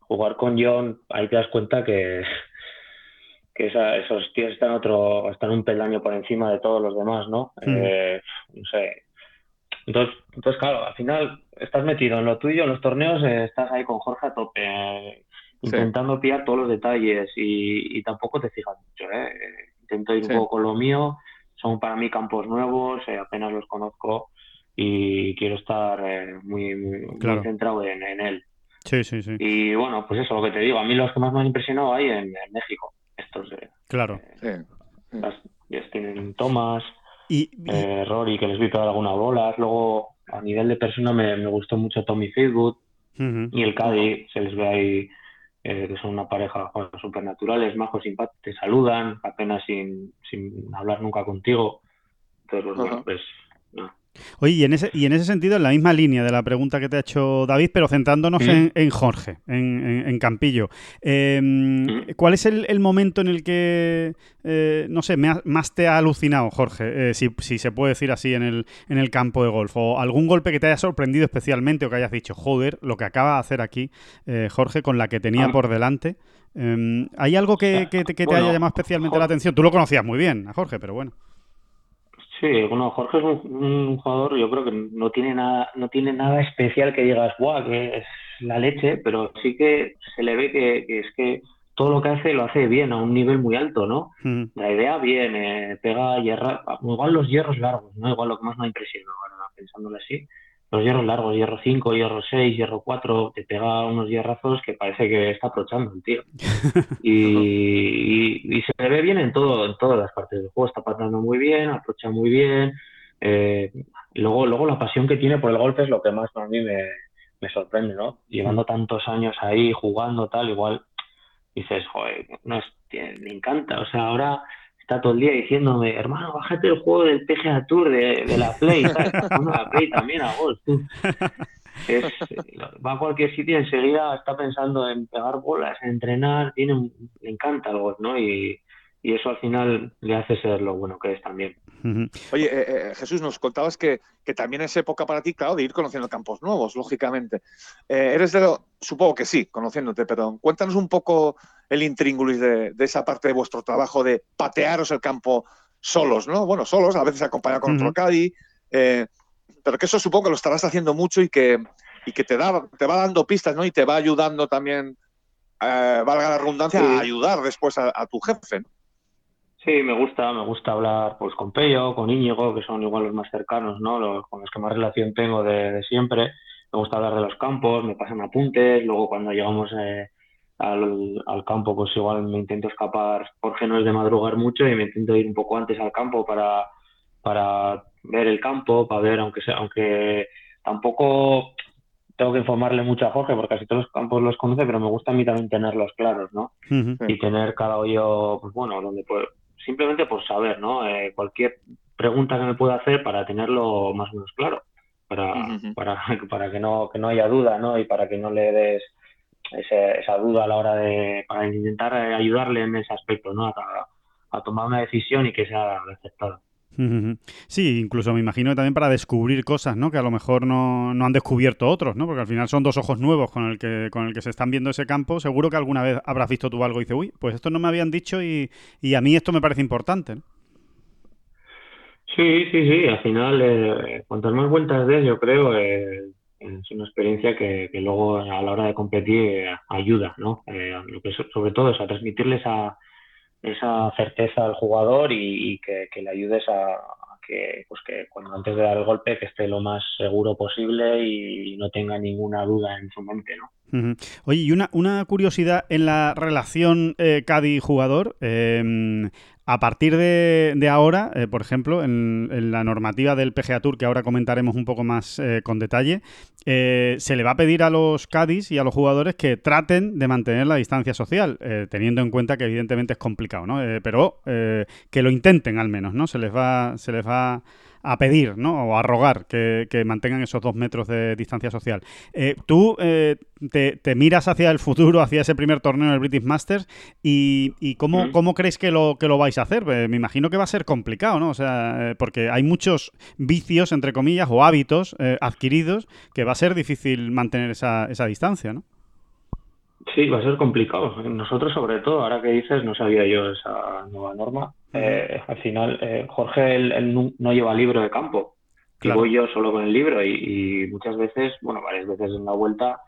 jugar con John, ahí te das cuenta que, que esos tíos están otro, están un peldaño por encima de todos los demás, ¿no? Hmm. Eh, no sé. Entonces, entonces, claro, al final estás metido en lo tuyo, en los torneos, eh, estás ahí con Jorge a tope, intentando pillar todos los detalles y, tampoco te fijas mucho, ¿eh? Intento ir un poco con lo mío son para mí campos nuevos, eh, apenas los conozco y quiero estar eh, muy, centrado en, él. Sí, sí, sí. Y bueno, pues eso, lo que te digo, a mí los que más me han impresionado hay en, México, estos de... Claro. Eh, tienen Thomas, y, Rory, que les vi toda alguna bola. Luego, a nivel de persona, me, gustó mucho Tommy Fieldwood y el Caddy, se les ve ahí eh, que son una pareja supernaturales, majos, simpáticos, te saludan apenas sin, sin hablar nunca contigo. Entonces, bueno, pues Oye, y en, ese, y en ese sentido, en la misma línea de la pregunta que te ha hecho David, pero centrándonos en, Jorge, en, Campillo. Em, ¿Cuál es el, momento en el que, eh, no sé, más te ha alucinado, Jorge, eh, si, se puede decir así, en el, en el campo de golf? ¿O algún golpe que te haya sorprendido especialmente o que hayas dicho, joder, lo que acaba de hacer aquí eh, Jorge con la que tenía ah. por delante? Em, ¿Hay algo que, te, haya llamado especialmente la atención? Tú lo conocías muy bien, a Jorge, pero bueno. Sí, bueno, Jorge es un, jugador, yo creo que no tiene nada, no tiene nada especial que digas, guau, que es la leche, pero sí que se le ve que, es que todo lo que hace lo hace bien, a un nivel muy alto, ¿no? Mm. La idea bien, eh, pega hierra, igual los hierros largos, ¿no? Igual lo que más me ha impresionado, pensándolo así, los hierros largos, hierro 5, hierro 6, hierro 4, te pega unos hierrazos que parece que está aprovechando el tío. Y, se le ve bien en todo, en todas las partes del juego, está pasando muy bien, aprovecha muy bien. Eh, luego, luego la pasión que tiene por el golpe es lo que más a mí me, sorprende, ¿no? Llevando tantos años ahí, jugando tal, igual dices, joder, no es, me encanta. O sea, ahora está todo el día diciéndome, hermano, bájate el juego del PGA Tour de, la Play, Bueno, la Play también a golf, va a cualquier sitio y enseguida está pensando en pegar bolas, en entrenar, tiene, le encanta el golf, ¿no? Y, eso al final le hace ser lo bueno que es también. Oye, eh, eh, Jesús, nos contabas que, que, también es época para ti, claro, de ir conociendo campos nuevos, lógicamente. Eh, eres de lo, supongo que sí, conociéndote, pero cuéntanos un poco el intríngulis de, esa parte de vuestro trabajo de patearos el campo solos, ¿no? Bueno, solos, a veces acompañado con otro caddy, eh, pero que eso supongo que lo estarás haciendo mucho y que, y que te, da, te va dando pistas, ¿no? Y te va ayudando también, eh, valga la redundancia, a ayudar después a, tu jefe. Sí, me gusta, me gusta hablar pues con Pello, con Íñigo, que son igual los más cercanos, ¿no? Los, con los que más relación tengo de, siempre. Me gusta hablar de los campos, me pasan apuntes, luego cuando llegamos eh, al, al, campo, pues igual me intento escapar. Jorge no es de madrugar mucho y me intento ir un poco antes al campo para, para ver el campo, para ver, aunque sea, aunque tampoco tengo que informarle mucho a Jorge porque casi todos los campos los conoce, pero me gusta a mí también tenerlos claros, ¿no? Y tener cada hoyo, pues bueno, donde puedo, simplemente por saber, ¿no? Eh, cualquier pregunta que me pueda hacer para tenerlo más o menos claro, para, para, para que no que no haya duda, ¿no? Y para que no le des esa duda a la hora de para intentar ayudarle en ese aspecto, ¿no? A, a tomar una decisión y que sea aceptada. Sí, incluso me imagino también para descubrir cosas, ¿no? Que a lo mejor no, no, han descubierto otros, ¿no? Porque al final son dos ojos nuevos con el que con el que se están viendo ese campo. Seguro que alguna vez habrás visto tú algo y dices, uy, pues esto no me habían dicho y, y a mí esto me parece importante. Sí, sí, sí. Al final, eh, cuantas más vueltas des, yo creo, eh, es una experiencia que, que, luego a la hora de competir eh, ayuda, ¿no? lo que sobre todo es a transmitirles a esa certeza al jugador y, que, le ayudes a, que, pues que cuando antes de dar el golpe que esté lo más seguro posible y, no tenga ninguna duda en su mente, ¿no? Oye, y una, una curiosidad en la relación eh, Cádiz-jugador. Em, a partir de, ahora, eh, por ejemplo, en, la normativa del PGA Tour, que ahora comentaremos un poco más eh, con detalle, eh, se le va a pedir a los Cádiz y a los jugadores que traten de mantener la distancia social, teniendo en cuenta que evidentemente es complicado, ¿no? pero que lo intenten al menos, ¿no? Se les va, se les va a pedir, ¿no? O a rogar que, mantengan esos dos metros de distancia social. Eh, tú eh, te, miras hacia el futuro, hacia ese primer torneo del British Masters y, cómo, cómo, crees que lo, que lo vais a hacer. Eh, me imagino que va a ser complicado, ¿no? O sea, porque hay muchos vicios, entre comillas, o hábitos adquiridos que va a ser difícil mantener esa, esa distancia, ¿no? Sí, va a ser complicado. Nosotros, sobre todo, ahora que dices, no sabía yo esa nueva norma. Eh, al final, eh, Jorge él, no lleva libro de campo. Y voy yo solo con el libro. Y, muchas veces, bueno, varias veces en la vuelta,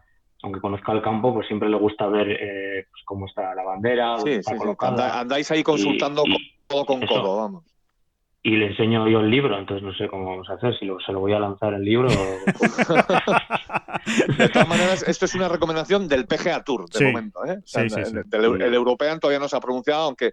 aunque conozca el campo, pues siempre le gusta ver eh, pues cómo está la bandera. Sí, sí, andáis ahí consultando codo con codo, vamos y le enseño yo el libro, entonces no sé cómo vamos a hacer, si se lo voy a lanzar el libro. de todas maneras, esto es una recomendación del PGA Tour, de momento. ¿eh? el, European todavía no se ha pronunciado, aunque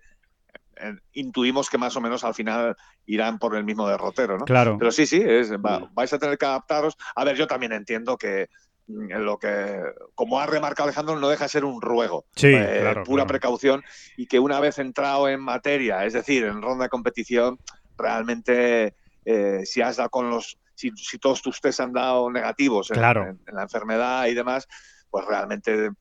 intuimos que más o menos al final irán por el mismo derrotero, ¿no? Claro. Pero sí, sí, es, vais a tener que adaptaros. A ver, yo también entiendo que mm, lo que, como ha remarcado Alejandro, no deja de ser un ruego, sí, eh, pura precaución, y que una vez entrado en materia, es decir, en ronda de competición, realmente eh, si has dado con los, si, todos tus test han dado negativos en, la enfermedad y demás, pues realmente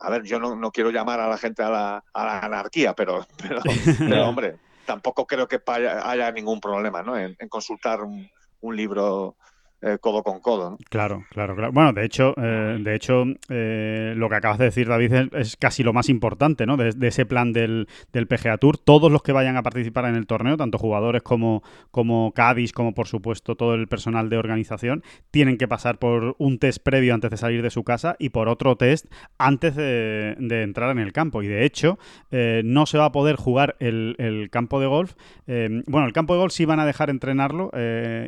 a ver, yo no, quiero llamar a la gente a la, anarquía, pero, pero, hombre, tampoco creo que haya, ningún problema ¿no? en, consultar un, un libro eh, codo con codo. Claro, claro, claro. Bueno, de hecho, eh, de hecho eh, lo que acabas de decir, David, es, casi lo más importante ¿no? de, ese plan del, del, PGA Tour. Todos los que vayan a participar en el torneo, tanto jugadores como, como Cádiz, como por supuesto todo el personal de organización, tienen que pasar por un test previo antes de salir de su casa y por otro test antes de, entrar en el campo. Y de hecho, no se va a poder jugar el, el campo de golf. bueno, el campo de golf sí van a dejar entrenarlo,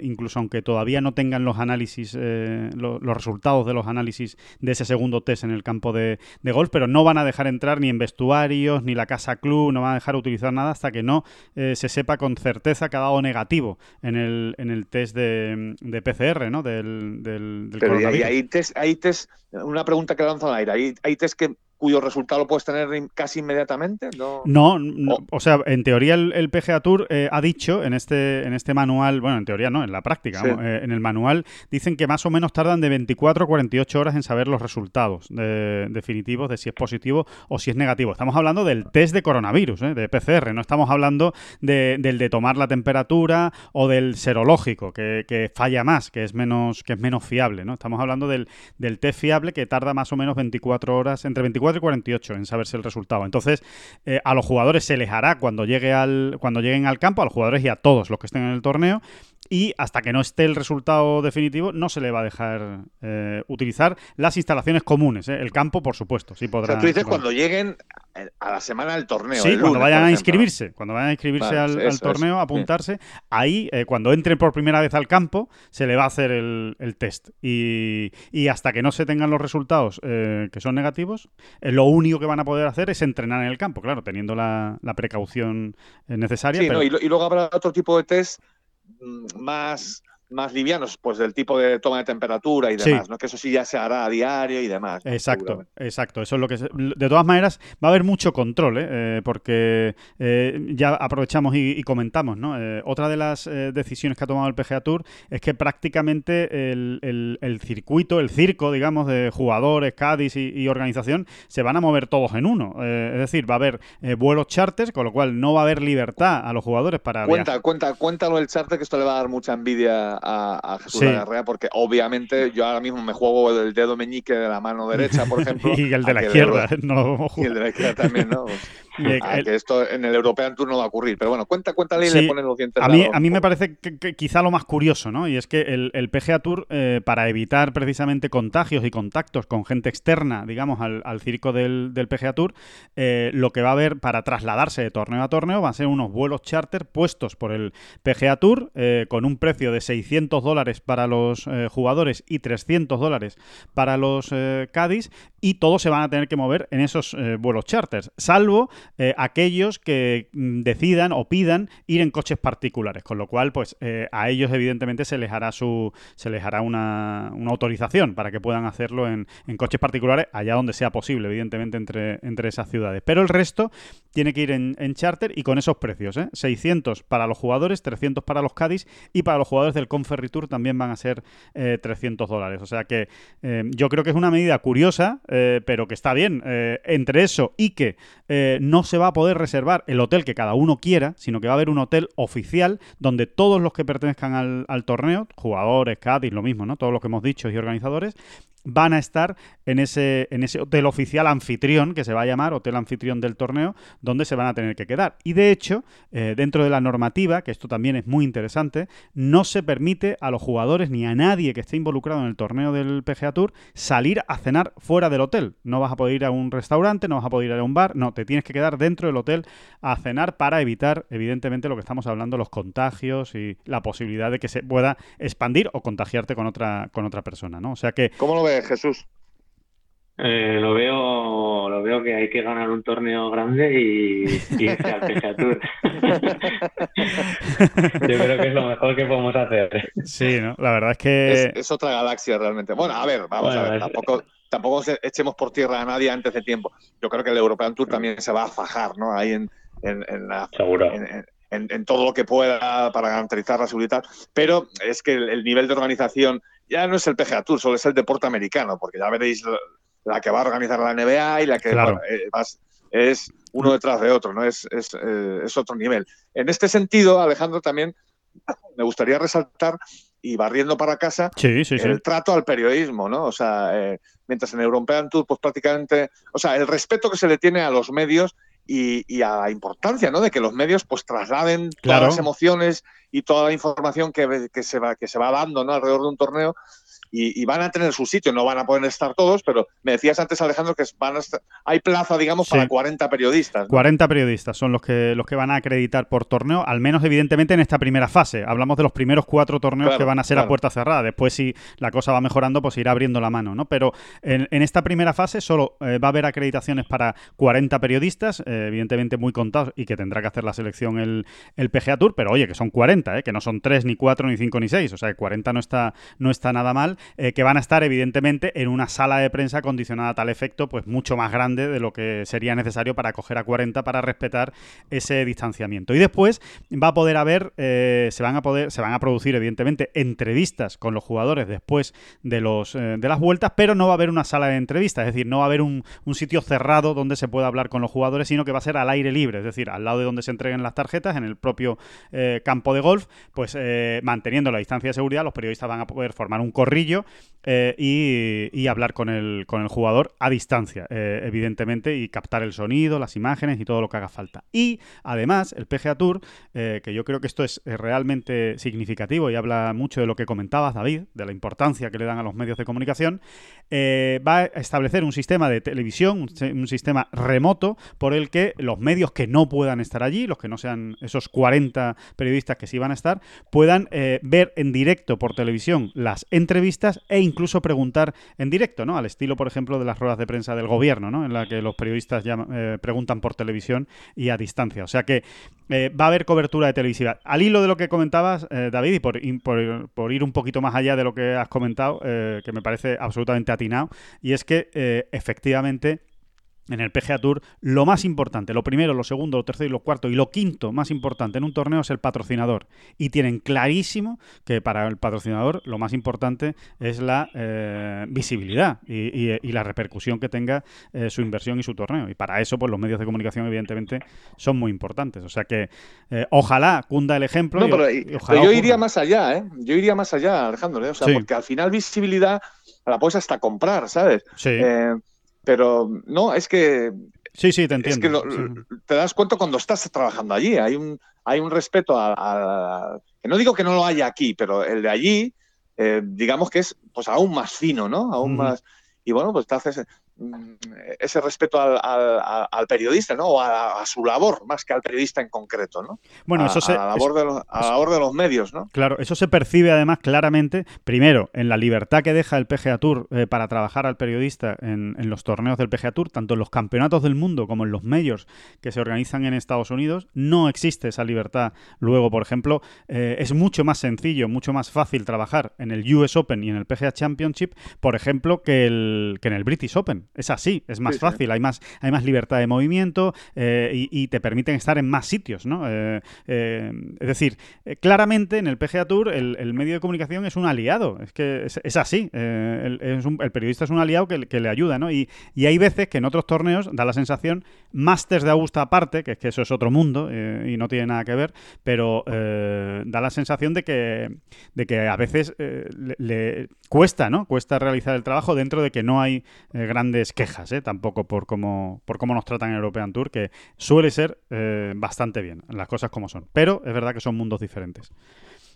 incluso aunque todavía no tengan los análisis, eh, los resultados de los análisis de ese segundo test en el campo de, golf, pero no van a dejar entrar ni en vestuarios, ni la casa club, no van a dejar utilizar nada hasta que no eh, se sepa con certeza que ha dado negativo en el, en el test de, PCR, ¿no? Del, del, pero hay, test, hay test, una pregunta que lanzo al aire, hay, hay test que cuyo resultado lo puedes tener casi inmediatamente? No, no, o... sea, en teoría el, PGA Tour eh, ha dicho en este, en este manual, bueno, en teoría no, en la práctica, eh, en el manual dicen que más o menos tardan de 24 a 48 horas en saber los resultados definitivos de si es positivo o si es negativo. Estamos hablando del test de coronavirus, eh, de PCR, no estamos hablando del de tomar la temperatura o del serológico, que, falla más, que es menos, que es menos fiable, ¿no? Estamos hablando del, del test fiable que tarda más o menos 24 horas, entre 24 y 48 en saberse el resultado. Entonces, eh, a los jugadores se les hará cuando, llegue al, cuando lleguen al campo, a los jugadores y a todos los que estén en el torneo, y hasta que no esté el resultado definitivo no se le va a dejar eh, utilizar las instalaciones comunes. ¿eh? El campo, por supuesto, sí podrá. O sea, tú dices cuando lleguen a la semana del torneo. Sí, el cuando lunes, vayan a inscribirse, cuando vayan a inscribirse Vale, al, eso al es, torneo, a apuntarse, ahí, eh, cuando entren por primera vez al campo, se le va a hacer el, el test. Y, y hasta que no se tengan los resultados eh, que son negativos, eh, lo único que van a poder hacer es entrenar en el campo, claro, teniendo la, la precaución eh, necesaria. Sí, pero- no, y, lo- y luego habrá otro tipo de test más, más livianos, pues del tipo de toma de temperatura y Sí. demás, ¿no? Que eso sí ya se hará a diario y demás. ¿no? Exacto, exacto. Eso es lo que. se- De todas maneras, va a haber mucho control, ¿eh? Eh, porque eh, ya aprovechamos y, y comentamos, ¿no? Eh, otra de las eh, decisiones que ha tomado el PGA Tour es que prácticamente el, el- el circuito, el circo, digamos, de jugadores, Cádiz y, y organización, se van a mover todos en uno. Eh, es decir, va a haber vuelos charters, con lo cual no va a haber libertad a los jugadores para Cuenta, cuenta, cuéntalo el charter que esto le va a dar mucha envidia a, a Jesús Sí. Lagarrea, porque obviamente yo ahora mismo me juego el dedo meñique de la mano derecha, por ejemplo. y el de la izquierda, no Y el de la izquierda también, ¿no? El- que esto en el European Tour no va a ocurrir. Pero bueno, cuenta, cuéntale y Sí, le ponen los dientes A mí, a mí me parece que, que quizá lo más curioso, ¿no? Y es que el, el PGA Tour, eh, para evitar precisamente contagios y contactos con gente externa, digamos, al, al circo del, del PGA Tour, eh, lo que va a haber para trasladarse de torneo a torneo va a ser unos vuelos charter puestos por el PGA Tour eh, con un precio de 600 dólares para los jugadores y 300 dólares para los Cádiz y todos se van a tener que mover en esos vuelos charters, salvo eh, aquellos que mm, decidan o pidan ir en coches particulares, con lo cual, pues eh, a ellos evidentemente se les hará su se les hará una, una autorización para que puedan hacerlo en, en coches particulares allá donde sea posible, evidentemente entre, entre esas ciudades. Pero el resto tiene que ir en, en charter y con esos precios, ¿eh? 600 para los jugadores, 300 para los Cádiz y para los jugadores del Conferritour también van a ser eh, 300 dólares. O sea que eh, yo creo que es una medida curiosa, eh, pero que está bien. Eh, entre eso y que eh, no se va a poder reservar el hotel que cada uno quiera, sino que va a haber un hotel oficial donde todos los que pertenezcan al, al torneo, jugadores, Cádiz, lo mismo, ¿no? Todos los que hemos dicho y organizadores, van a estar en ese, en ese hotel oficial anfitrión, que se va a llamar hotel anfitrión del torneo, donde se van a tener que quedar. Y de hecho, eh, dentro de la normativa, que esto también es muy interesante, no se permite a los jugadores ni a nadie que esté involucrado en el torneo del PGA Tour salir a cenar fuera del hotel. No vas a poder ir a un restaurante, no vas a poder ir a un bar, no, te tienes que quedar dentro del hotel a cenar para evitar, evidentemente, lo que estamos hablando, los contagios y la posibilidad de que se pueda expandir o contagiarte con otra, con otra persona, ¿no? O sea que ¿Cómo lo ves, Jesús? Eh, lo veo, lo veo que hay que ganar un torneo grande y, y irse al Tour. Yo creo que es lo mejor que podemos hacer. sí, ¿no? La verdad es que... Es, es otra galaxia realmente. Bueno, a ver, vamos Bueno, a ver, es- tampoco, tampoco se- echemos por tierra a nadie antes de tiempo. Yo creo que el European Tour también se va a fajar, ¿no? Ahí en, en, en la- Seguro. en- en- en- en todo lo que pueda para garantizar la seguridad. Pero es que el, el nivel de organización ya no es el PGA Tour, solo es el deporte americano, porque ya veréis la, que va a organizar la NBA y la que Claro. eh, vas- es uno detrás de otro, ¿no? Es, es, eh, es otro nivel. En este sentido, Alejandro, también me gustaría resaltar, y barriendo para casa, Sí, sí, sí. el trato al periodismo, ¿no? O sea, eh, mientras en European Tour, pues prácticamente, o sea, el respeto que se le tiene a los medios y, y a la importancia, ¿no? De que los medios, pues, trasladen Claro. todas las emociones y toda la información que, que se va que se va dando, ¿no? Alrededor de un torneo y, y van a tener su sitio, no van a poder estar todos, pero me decías antes, Alejandro, que van a estar- hay plaza, digamos, Sí. para 40 periodistas. ¿no? 40 periodistas son los que, los que van a acreditar por torneo, al menos evidentemente en esta primera fase. Hablamos de los primeros cuatro torneos Claro, que van a ser a puerta cerrada. Después, si la cosa va mejorando, pues irá abriendo la mano, ¿no? Pero en, en esta primera fase solo eh, va a haber acreditaciones para 40 periodistas, eh, evidentemente muy contados y que tendrá que hacer la selección el, el PGA Tour, pero oye, que son 40, ¿eh? que no son 3, ni 4, ni 5, ni 6. O sea, que 40 no está, no está nada mal, eh, que van a estar evidentemente en una sala de prensa acondicionada a tal efecto, pues mucho más grande de lo que sería necesario para coger a 40 para respetar ese distanciamiento. Y después va a poder haber, eh, se van a poder, se van a producir evidentemente entrevistas con los jugadores después de los eh, de las vueltas, pero no va a haber una sala de entrevistas, es decir, no va a haber un, un sitio cerrado donde se pueda hablar con los jugadores, sino que va a ser al aire libre, es decir, al lado de donde se entreguen las tarjetas, en el propio campo de golf, pues manteniendo la distancia de seguridad, los periodistas van a poder formar un corrillo eh, y, hablar con el, con el jugador a distancia, eh, evidentemente, y captar el sonido, las imágenes y todo lo que haga falta. Y además, el PGA Tour, eh, que yo creo que esto es realmente significativo y habla mucho de lo que comentabas, David, de la importancia que le dan a los medios de comunicación, va a establecer un sistema de televisión, un, sistema remoto, por el que los medios que no puedan estar allí, los que no sean esos 40 periodistas que sí van a estar, puedan ver en directo por televisión las entrevistas e incluso preguntar en directo, ¿no? Al estilo, por ejemplo, de las ruedas de prensa del gobierno, ¿no? En la que los periodistas ya, eh, preguntan por televisión y a distancia. O sea que eh, va a haber cobertura de televisiva. Al hilo de lo que comentabas, eh, David, y por, por, ir un poquito más allá de lo que has comentado, que me parece absolutamente atinado, y es que efectivamente en el PGA Tour, lo más importante, lo primero, lo segundo, lo tercero y lo cuarto y lo quinto más importante en un torneo es el patrocinador. Y tienen clarísimo que para el patrocinador lo más importante es la eh, visibilidad y, la repercusión que tenga eh, su inversión y su torneo. Y para eso, pues los medios de comunicación, evidentemente, son muy importantes. O sea que eh, ojalá cunda el ejemplo. No, pero, yo iría más allá, ¿eh? Yo iría más allá, Alejandro, O sea, porque al final visibilidad la puedes hasta comprar, ¿sabes? Sí. Pero no, es que. Sí, sí, te entiendo. Es que te das cuenta cuando estás trabajando allí. Hay un, hay un respeto a, Que no digo que no lo haya aquí, pero el de allí, eh, digamos que es pues aún más fino, ¿no? Aún más. Y bueno, pues te haces ese respeto al, periodista, ¿no? O a, su labor, más que al periodista en concreto, ¿no? Bueno, eso se, a, la labor, de los, a labor de los medios, ¿no? Claro, eso se percibe además claramente, primero, en la libertad que deja el PGA Tour eh, para trabajar al periodista en, los torneos del PGA Tour, tanto en los campeonatos del mundo como en los medios que se organizan en Estados Unidos, no existe esa libertad. Luego, por ejemplo, eh, es mucho más sencillo, mucho más fácil trabajar en el US Open y en el PGA Championship, por ejemplo, que, el, que en el British Open es así, es más fácil, Hay, más, hay más libertad de movimiento eh, y, te permiten estar en más sitios, ¿no? Eh, eh, es decir, claramente en el PGA Tour el, medio de comunicación es un aliado, es que es, así, el, periodista es un aliado que, le ayuda, ¿no? Y, hay veces que en otros torneos da la sensación, Masters de Augusta aparte, que es que eso es otro mundo y no tiene nada que ver, pero da la sensación de que, de que a veces le, cuesta, ¿no? Cuesta realizar el trabajo dentro de que no hay grandes quejas, ¿eh? tampoco por cómo, por cómo nos tratan en European Tour, que suele ser eh, bastante bien, las cosas como son. Pero es verdad que son mundos diferentes.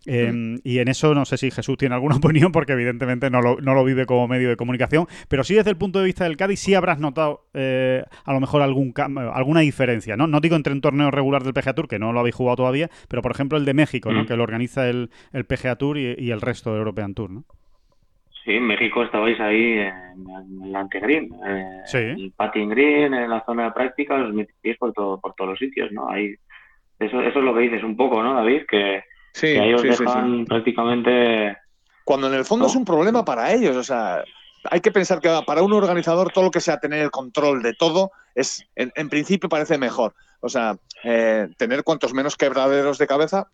Em, y en eso no sé si Jesús tiene alguna opinión, porque evidentemente no lo, no lo, vive como medio de comunicación, pero sí desde el punto de vista del Cádiz sí habrás notado eh, a lo mejor algún alguna diferencia, ¿no? No digo entre un torneo regular del PGA Tour, que no lo habéis jugado todavía, pero por ejemplo el de México, ¿no? Que lo organiza el, el PGA Tour y, y, el resto de European Tour, ¿no? Sí, en México estabais ahí en, el antegreen, eh, sí. el patting green, en la zona de práctica, los metéis por, todo, por todos los sitios, ¿no? Ahí, eso, eso es lo que dices un poco, ¿no, David? Que, sí, que ahí os dejan prácticamente... Cuando en el fondo es un problema para ellos, o sea, hay que pensar que para un organizador todo lo que sea tener el control de todo es, en, principio parece mejor. O sea, eh, tener cuantos menos quebraderos de cabeza,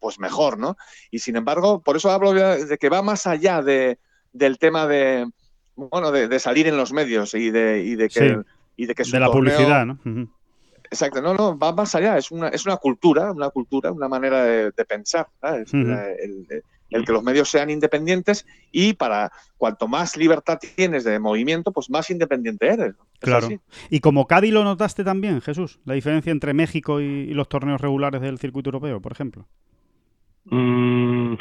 pues mejor, ¿no? Y sin embargo, por eso hablo de que va más allá de, del tema de bueno de, salir en los medios y de, y de que y de que de la publicidad, ¿no? Exacto, no, no, va más allá, es una, es una cultura, una cultura, una manera de, pensar, el, que los medios sean independientes y para cuanto más libertad tienes de movimiento, pues más independiente eres. Claro. Y como Cádiz lo notaste también, Jesús, la diferencia entre México y, los torneos regulares del circuito europeo, por ejemplo. Mm,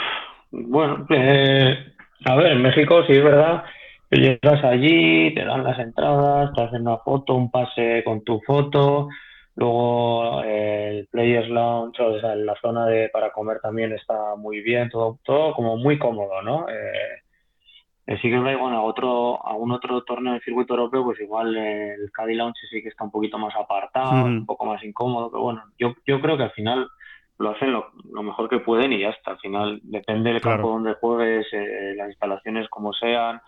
bueno, eh, a ver, en México sí es verdad que llegas allí, te dan las entradas, te hacen una foto, un pase con tu foto, luego eh, el Players Lounge, o sea, la zona de para comer también está muy bien, todo, todo como muy cómodo, ¿no? Eh, eh sí que bueno, a otro, a un otro torneo de circuito europeo, pues igual el Caddy Lounge sí que está un poquito más apartado, un poco más incómodo, pero bueno, yo, yo creo que al final lo hacen lo, mejor que pueden y ya está. Al final depende del campo donde juegues, eh, las instalaciones como sean,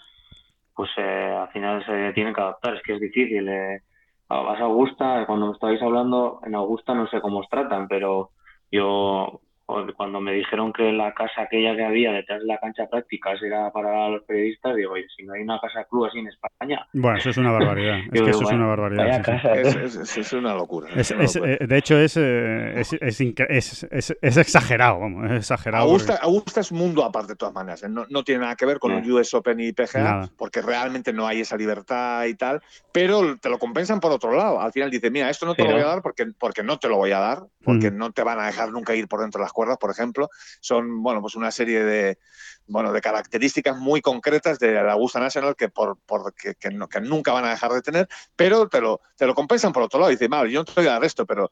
pues eh, al final se tienen que adaptar. Es que es difícil. Eh. Vas a Augusta, cuando me estáis hablando, en Augusta no sé cómo os tratan, pero yo cuando me dijeron que la casa aquella que había detrás de la cancha prácticas era para los periodistas, digo, oye, si no hay una casa club así en España. Bueno, eso es una barbaridad. es que eso es una barbaridad. Es, una locura. Eh, de hecho, es, eh, es, exagerado, vamos, es exagerado. Augusta, Augusta, es mundo aparte de todas maneras. ¿eh? No, no tiene nada que ver con el US Open y PGA, porque realmente no hay esa libertad y tal, pero te lo compensan por otro lado. Al final dice, mira, esto no te lo voy a dar porque, porque no te lo voy a dar, porque mm. no te van a dejar nunca ir por dentro de las cuerdas, por ejemplo, son bueno, pues una serie de, bueno, de características muy concretas de la Augusta National que, por, que, que, nunca van a dejar de tener, pero te lo, te lo compensan por otro lado. Dice, mal, yo no te voy a dar esto, pero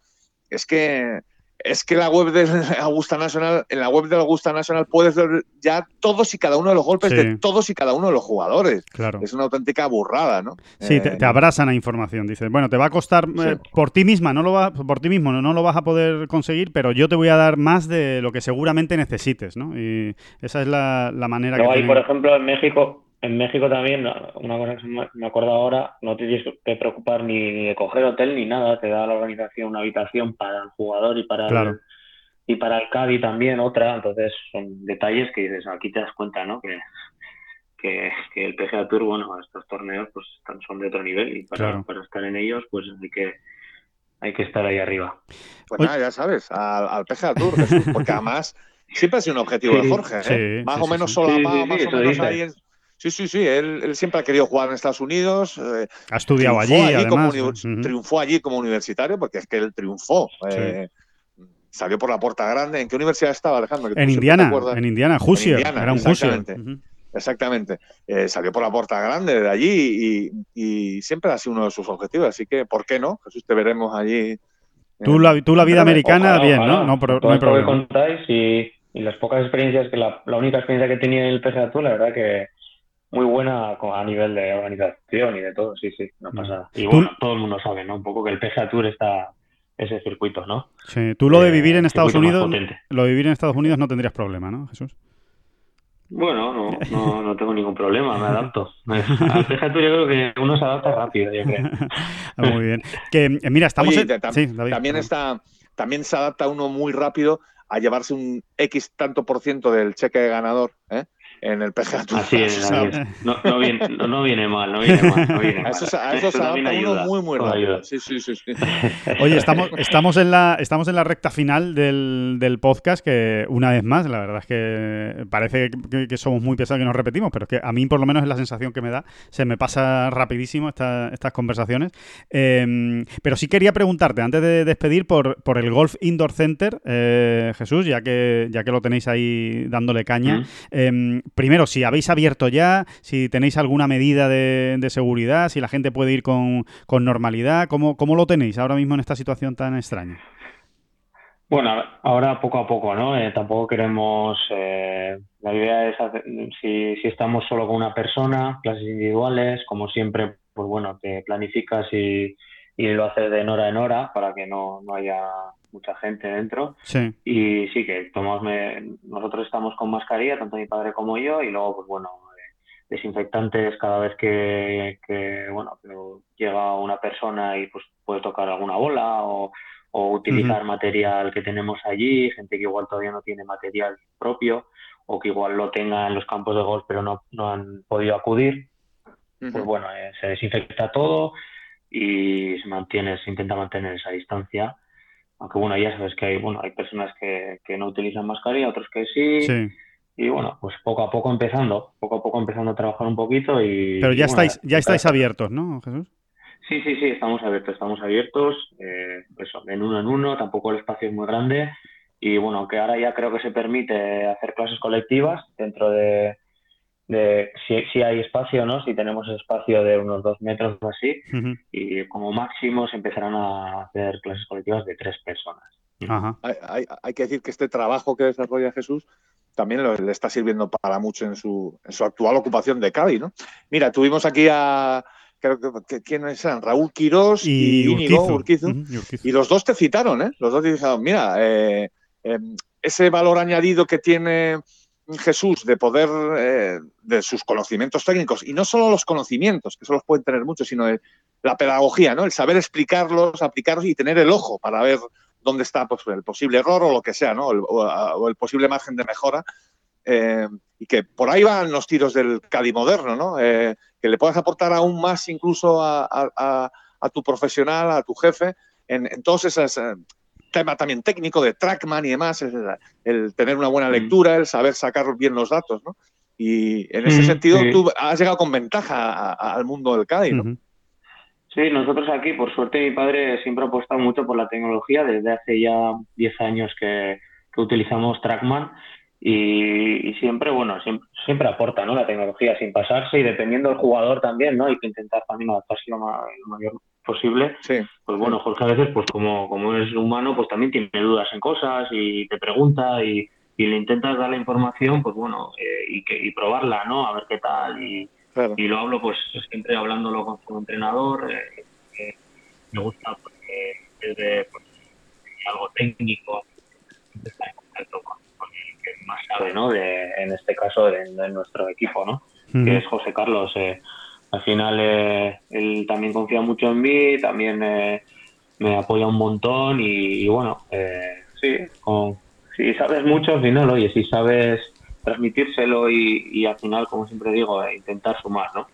es que es que la web de Augusta National, en la web de Augusta National puedes ver ya todos y cada uno de los golpes de todos y cada uno de los jugadores. Claro. Es una auténtica burrada, ¿no? Sí, te, eh, abrasan a información. Dices, bueno, te va a costar eh, por ti misma, no lo va, por ti mismo, no, lo vas a poder conseguir, pero yo te voy a dar más de lo que seguramente necesites, ¿no? Y esa es la, manera que. hay, por ejemplo, en México, en México también, una cosa que me acuerdo ahora, no te tienes que preocupar ni de coger hotel ni nada, te da la organización una habitación para el jugador y para el, y para el Cádiz también otra, entonces son detalles que dices, aquí te das cuenta, ¿no? Que, que, el PGA Tour, bueno, estos torneos pues son de otro nivel y para, estar en ellos pues hay que hay que estar ahí arriba. Pues nada, ya sabes, al, PGA Tour, porque además siempre ha sido un objetivo de Jorge, ¿eh? más o menos solapado, más o menos ahí en Sí, sí, sí. Él, siempre ha querido jugar en Estados Unidos. Eh, ha estudiado allí, además. Triunfó allí como universitario, porque es que él triunfó. Eh, salió por la puerta grande. ¿En qué universidad estaba, Alejandro? En Indiana, en Indiana, Hoosier. Era un exactamente. Exactamente. Eh, salió por la puerta grande de allí y, siempre ha sido uno de sus objetivos. Así que, ¿por qué no? Jesús, te veremos allí. Tú, la, tú la vida americana, bien, ¿no? No, pero, no hay problema. que contáis y, las pocas experiencias, que la, única experiencia que tenía en el PSA la verdad que muy buena a nivel de organización y de todo, sí, sí, no pasa. Y bueno, todo el mundo sabe, ¿no? Un poco que el PSA Tour está ese circuito, ¿no? Sí, tú lo de vivir en Estados Unidos, lo de vivir en Estados Unidos no tendrías problema, ¿no, Jesús? Bueno, no, no, no tengo ningún problema, me adapto. Al PSA Tour yo creo que uno se adapta rápido, yo creo. muy bien. Que, eh, mira, estamos en... sí, también está, también se adapta uno muy rápido a llevarse un X tanto por ciento del cheque de ganador, ¿eh? En el PGA Tour. Así es, No, no, viene, no, viene, mal, no viene mal. No viene mal. Eso, a eso, se adapta uno muy, muy rápido. Sí, sí, sí, Oye, estamos, estamos, en la, estamos en la recta final del, del, podcast, que una vez más, la verdad es que parece que, somos muy pesados que nos repetimos, pero es que a mí por lo menos es la sensación que me da. Se me pasa rapidísimo esta, estas conversaciones. Em, pero sí quería preguntarte, antes de despedir, por, por el Golf Indoor Center, eh, Jesús, ya que, ya que lo tenéis ahí dándole caña primero, si habéis abierto ya, si tenéis alguna medida de, seguridad, si la gente puede ir con, normalidad, ¿cómo, ¿cómo, lo tenéis ahora mismo en esta situación tan extraña? Bueno, ahora poco a poco, ¿no? Eh, tampoco queremos. Eh, la idea es si, si estamos solo con una persona, clases individuales, como siempre, pues bueno, te planificas y, y lo haces de hora en hora para que no, no haya mucha gente dentro. Sí. Y sí, que tomamos, nosotros estamos con mascarilla, tanto mi padre como yo, y luego, pues bueno, eh, desinfectantes cada vez que, que bueno, llega una persona y pues puede tocar alguna bola o, utilizar material que tenemos allí, gente que igual todavía no tiene material propio o que igual lo tenga en los campos de golf pero no, no han podido acudir. Pues bueno, eh, se desinfecta todo y se mantiene, se intenta mantener esa distancia aunque bueno, ya sabes que hay, bueno, hay personas que, no utilizan mascarilla, otros que sí. Y bueno, pues poco a poco empezando, poco a poco empezando a trabajar un poquito y... Pero ya estáis, ya estáis abiertos, ¿no, Jesús? Sí, sí, sí, estamos abiertos, estamos abiertos, eh, eso, en uno en uno, tampoco el espacio es muy grande y bueno, aunque ahora ya creo que se permite hacer clases colectivas dentro de, de si, hay espacio, ¿no? Si tenemos espacio de unos dos metros o así, y como máximo se empezarán a hacer clases colectivas de tres personas. Hay, que decir que este trabajo que desarrolla Jesús también le está sirviendo para mucho en su, en su actual ocupación de Cádiz, ¿no? Mira, tuvimos aquí a, creo que, ¿quiénes eran? Raúl Quirós y, Íñigo Urquizu, y los dos te citaron, ¿eh? Los dos te dijeron, mira, eh, eh, ese valor añadido que tiene Jesús de poder, eh, de sus conocimientos técnicos, y no solo los conocimientos, que eso los pueden tener muchos, sino la pedagogía, ¿no? El saber explicarlos, aplicarlos y tener el ojo para ver dónde está pues, el posible error o lo que sea, ¿no? o, el posible margen de mejora. Eh, y que por ahí van los tiros del Cadi moderno, ¿no? Eh, que le puedas aportar aún más incluso a, tu profesional, a tu jefe, en, todos esos eh, temas también técnico de trackman y demás, el, tener una buena mm. lectura, el saber sacar bien los datos, ¿no? Y en ese mm, sentido tú has llegado con ventaja al mundo del CADI, ¿no? Sí, nosotros aquí, por suerte, mi padre siempre ha apostado mucho por la tecnología. Desde hace ya 10 años que, utilizamos Trackman y, siempre, bueno, siempre, aporta ¿no? la tecnología sin pasarse y dependiendo del jugador también, ¿no? Hay que intentar también adaptarse lo, mayor posible. Sí. Pues bueno, Jorge a veces, pues como, como es humano, pues también tiene dudas en cosas y te pregunta y, le intentas dar la información, pues bueno, eh, y, que, y probarla, ¿no? A ver qué tal y y lo hablo pues siempre hablándolo con su entrenador. Eh, me gusta porque desde pues, algo técnico está en contacto con, el que más sabe, ¿no? De, en este caso de, nuestro equipo, ¿no? Que es José Carlos. Eh, al final eh, él también confía mucho en mí, también me apoya un montón y, bueno, sí, si sabes mucho al final, oye, si sabes transmitírselo y, al final, como siempre digo, eh, intentar sumar, ¿no?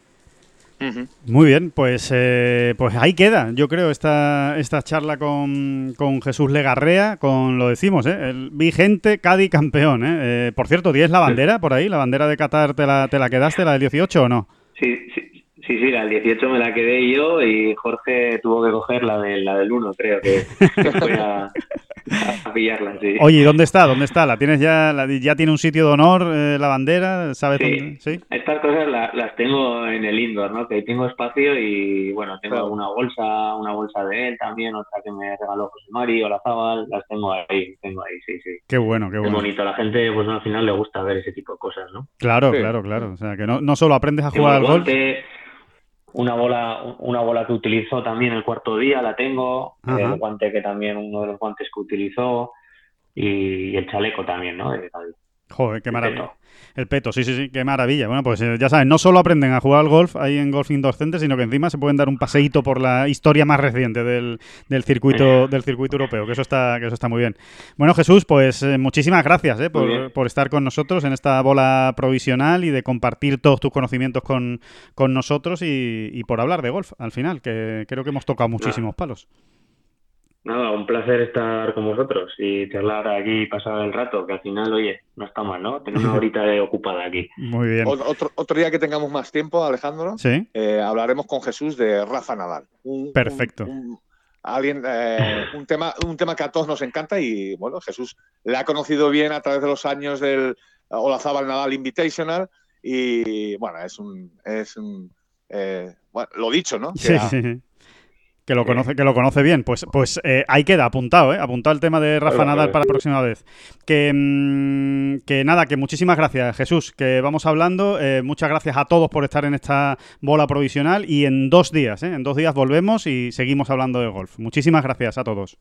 Muy bien, pues, eh, pues ahí queda, yo creo, esta, esta charla con, con Jesús Legarrea, con lo decimos, ¿eh? el vigente Cádiz campeón. ¿eh? eh por cierto, ¿tienes la bandera por ahí? ¿La bandera de Qatar te la, te la quedaste, la del 18 o no? Sí, sí, Sí, sí, la del 18 me la quedé yo y Jorge tuvo que coger la, de, la del 1, creo que, fue a, pillarla, sí. Oye, ¿y dónde está? ¿Dónde está? ¿La tienes ya? ¿Ya tiene un sitio de honor eh, la bandera? ¿Sabes dónde? Sí, estas cosas las tengo en el indoor, ¿no? Que tengo espacio y, bueno, tengo una bolsa, una bolsa de él también, otra que me regaló José Mari o la Zabal, las tengo ahí, tengo ahí, sí, sí. Qué bueno, qué bueno. Qué bonito, a la gente, pues al final le gusta ver ese tipo de cosas, ¿no? Claro, claro, claro. O sea, que no, no solo aprendes a jugar al golf una bola una bola que utilizó también el cuarto día la tengo el guante que también uno de los guantes que utilizó y, el chaleco también no Joder, qué maravilla. El peto, sí, sí, sí, qué maravilla. Bueno, pues eh, ya saben, no solo aprenden a jugar al golf ahí en Golf Indoor Center, sino que encima se pueden dar un paseíto por la historia más reciente del, del circuito del circuito europeo, que eso está que eso está muy bien. Bueno, Jesús, pues eh, muchísimas gracias eh, por, estar con nosotros en esta bola provisional y de compartir todos tus conocimientos con, con nosotros y, y por hablar de golf al final, que creo que hemos tocado muchísimos palos. Nada, un placer estar con vosotros y charlar aquí y pasar el rato, que al final, oye, no está mal, ¿no? Tener una horita ocupada aquí. Muy bien. Otro, otro día que tengamos más tiempo, Alejandro, ¿Sí? Eh, hablaremos con Jesús de Rafa Nadal. Perfecto. alguien, eh, un, tema, un tema que a todos nos encanta y, bueno, Jesús le ha conocido bien a través de los años del Olazábal Nadal Invitational y, bueno, es un... Es un eh, bueno, lo dicho, ¿no? sí, sí que lo conoce, que lo conoce bien. Pues, pues eh, ahí queda, apuntado, ¿eh? Apuntado el tema de Rafa Nadal para la próxima vez. Que, mm, que nada, que muchísimas gracias, Jesús, que vamos hablando. Eh, muchas gracias a todos por estar en esta bola provisional y en dos días, ¿eh? En dos días volvemos y seguimos hablando de golf. Muchísimas gracias a todos.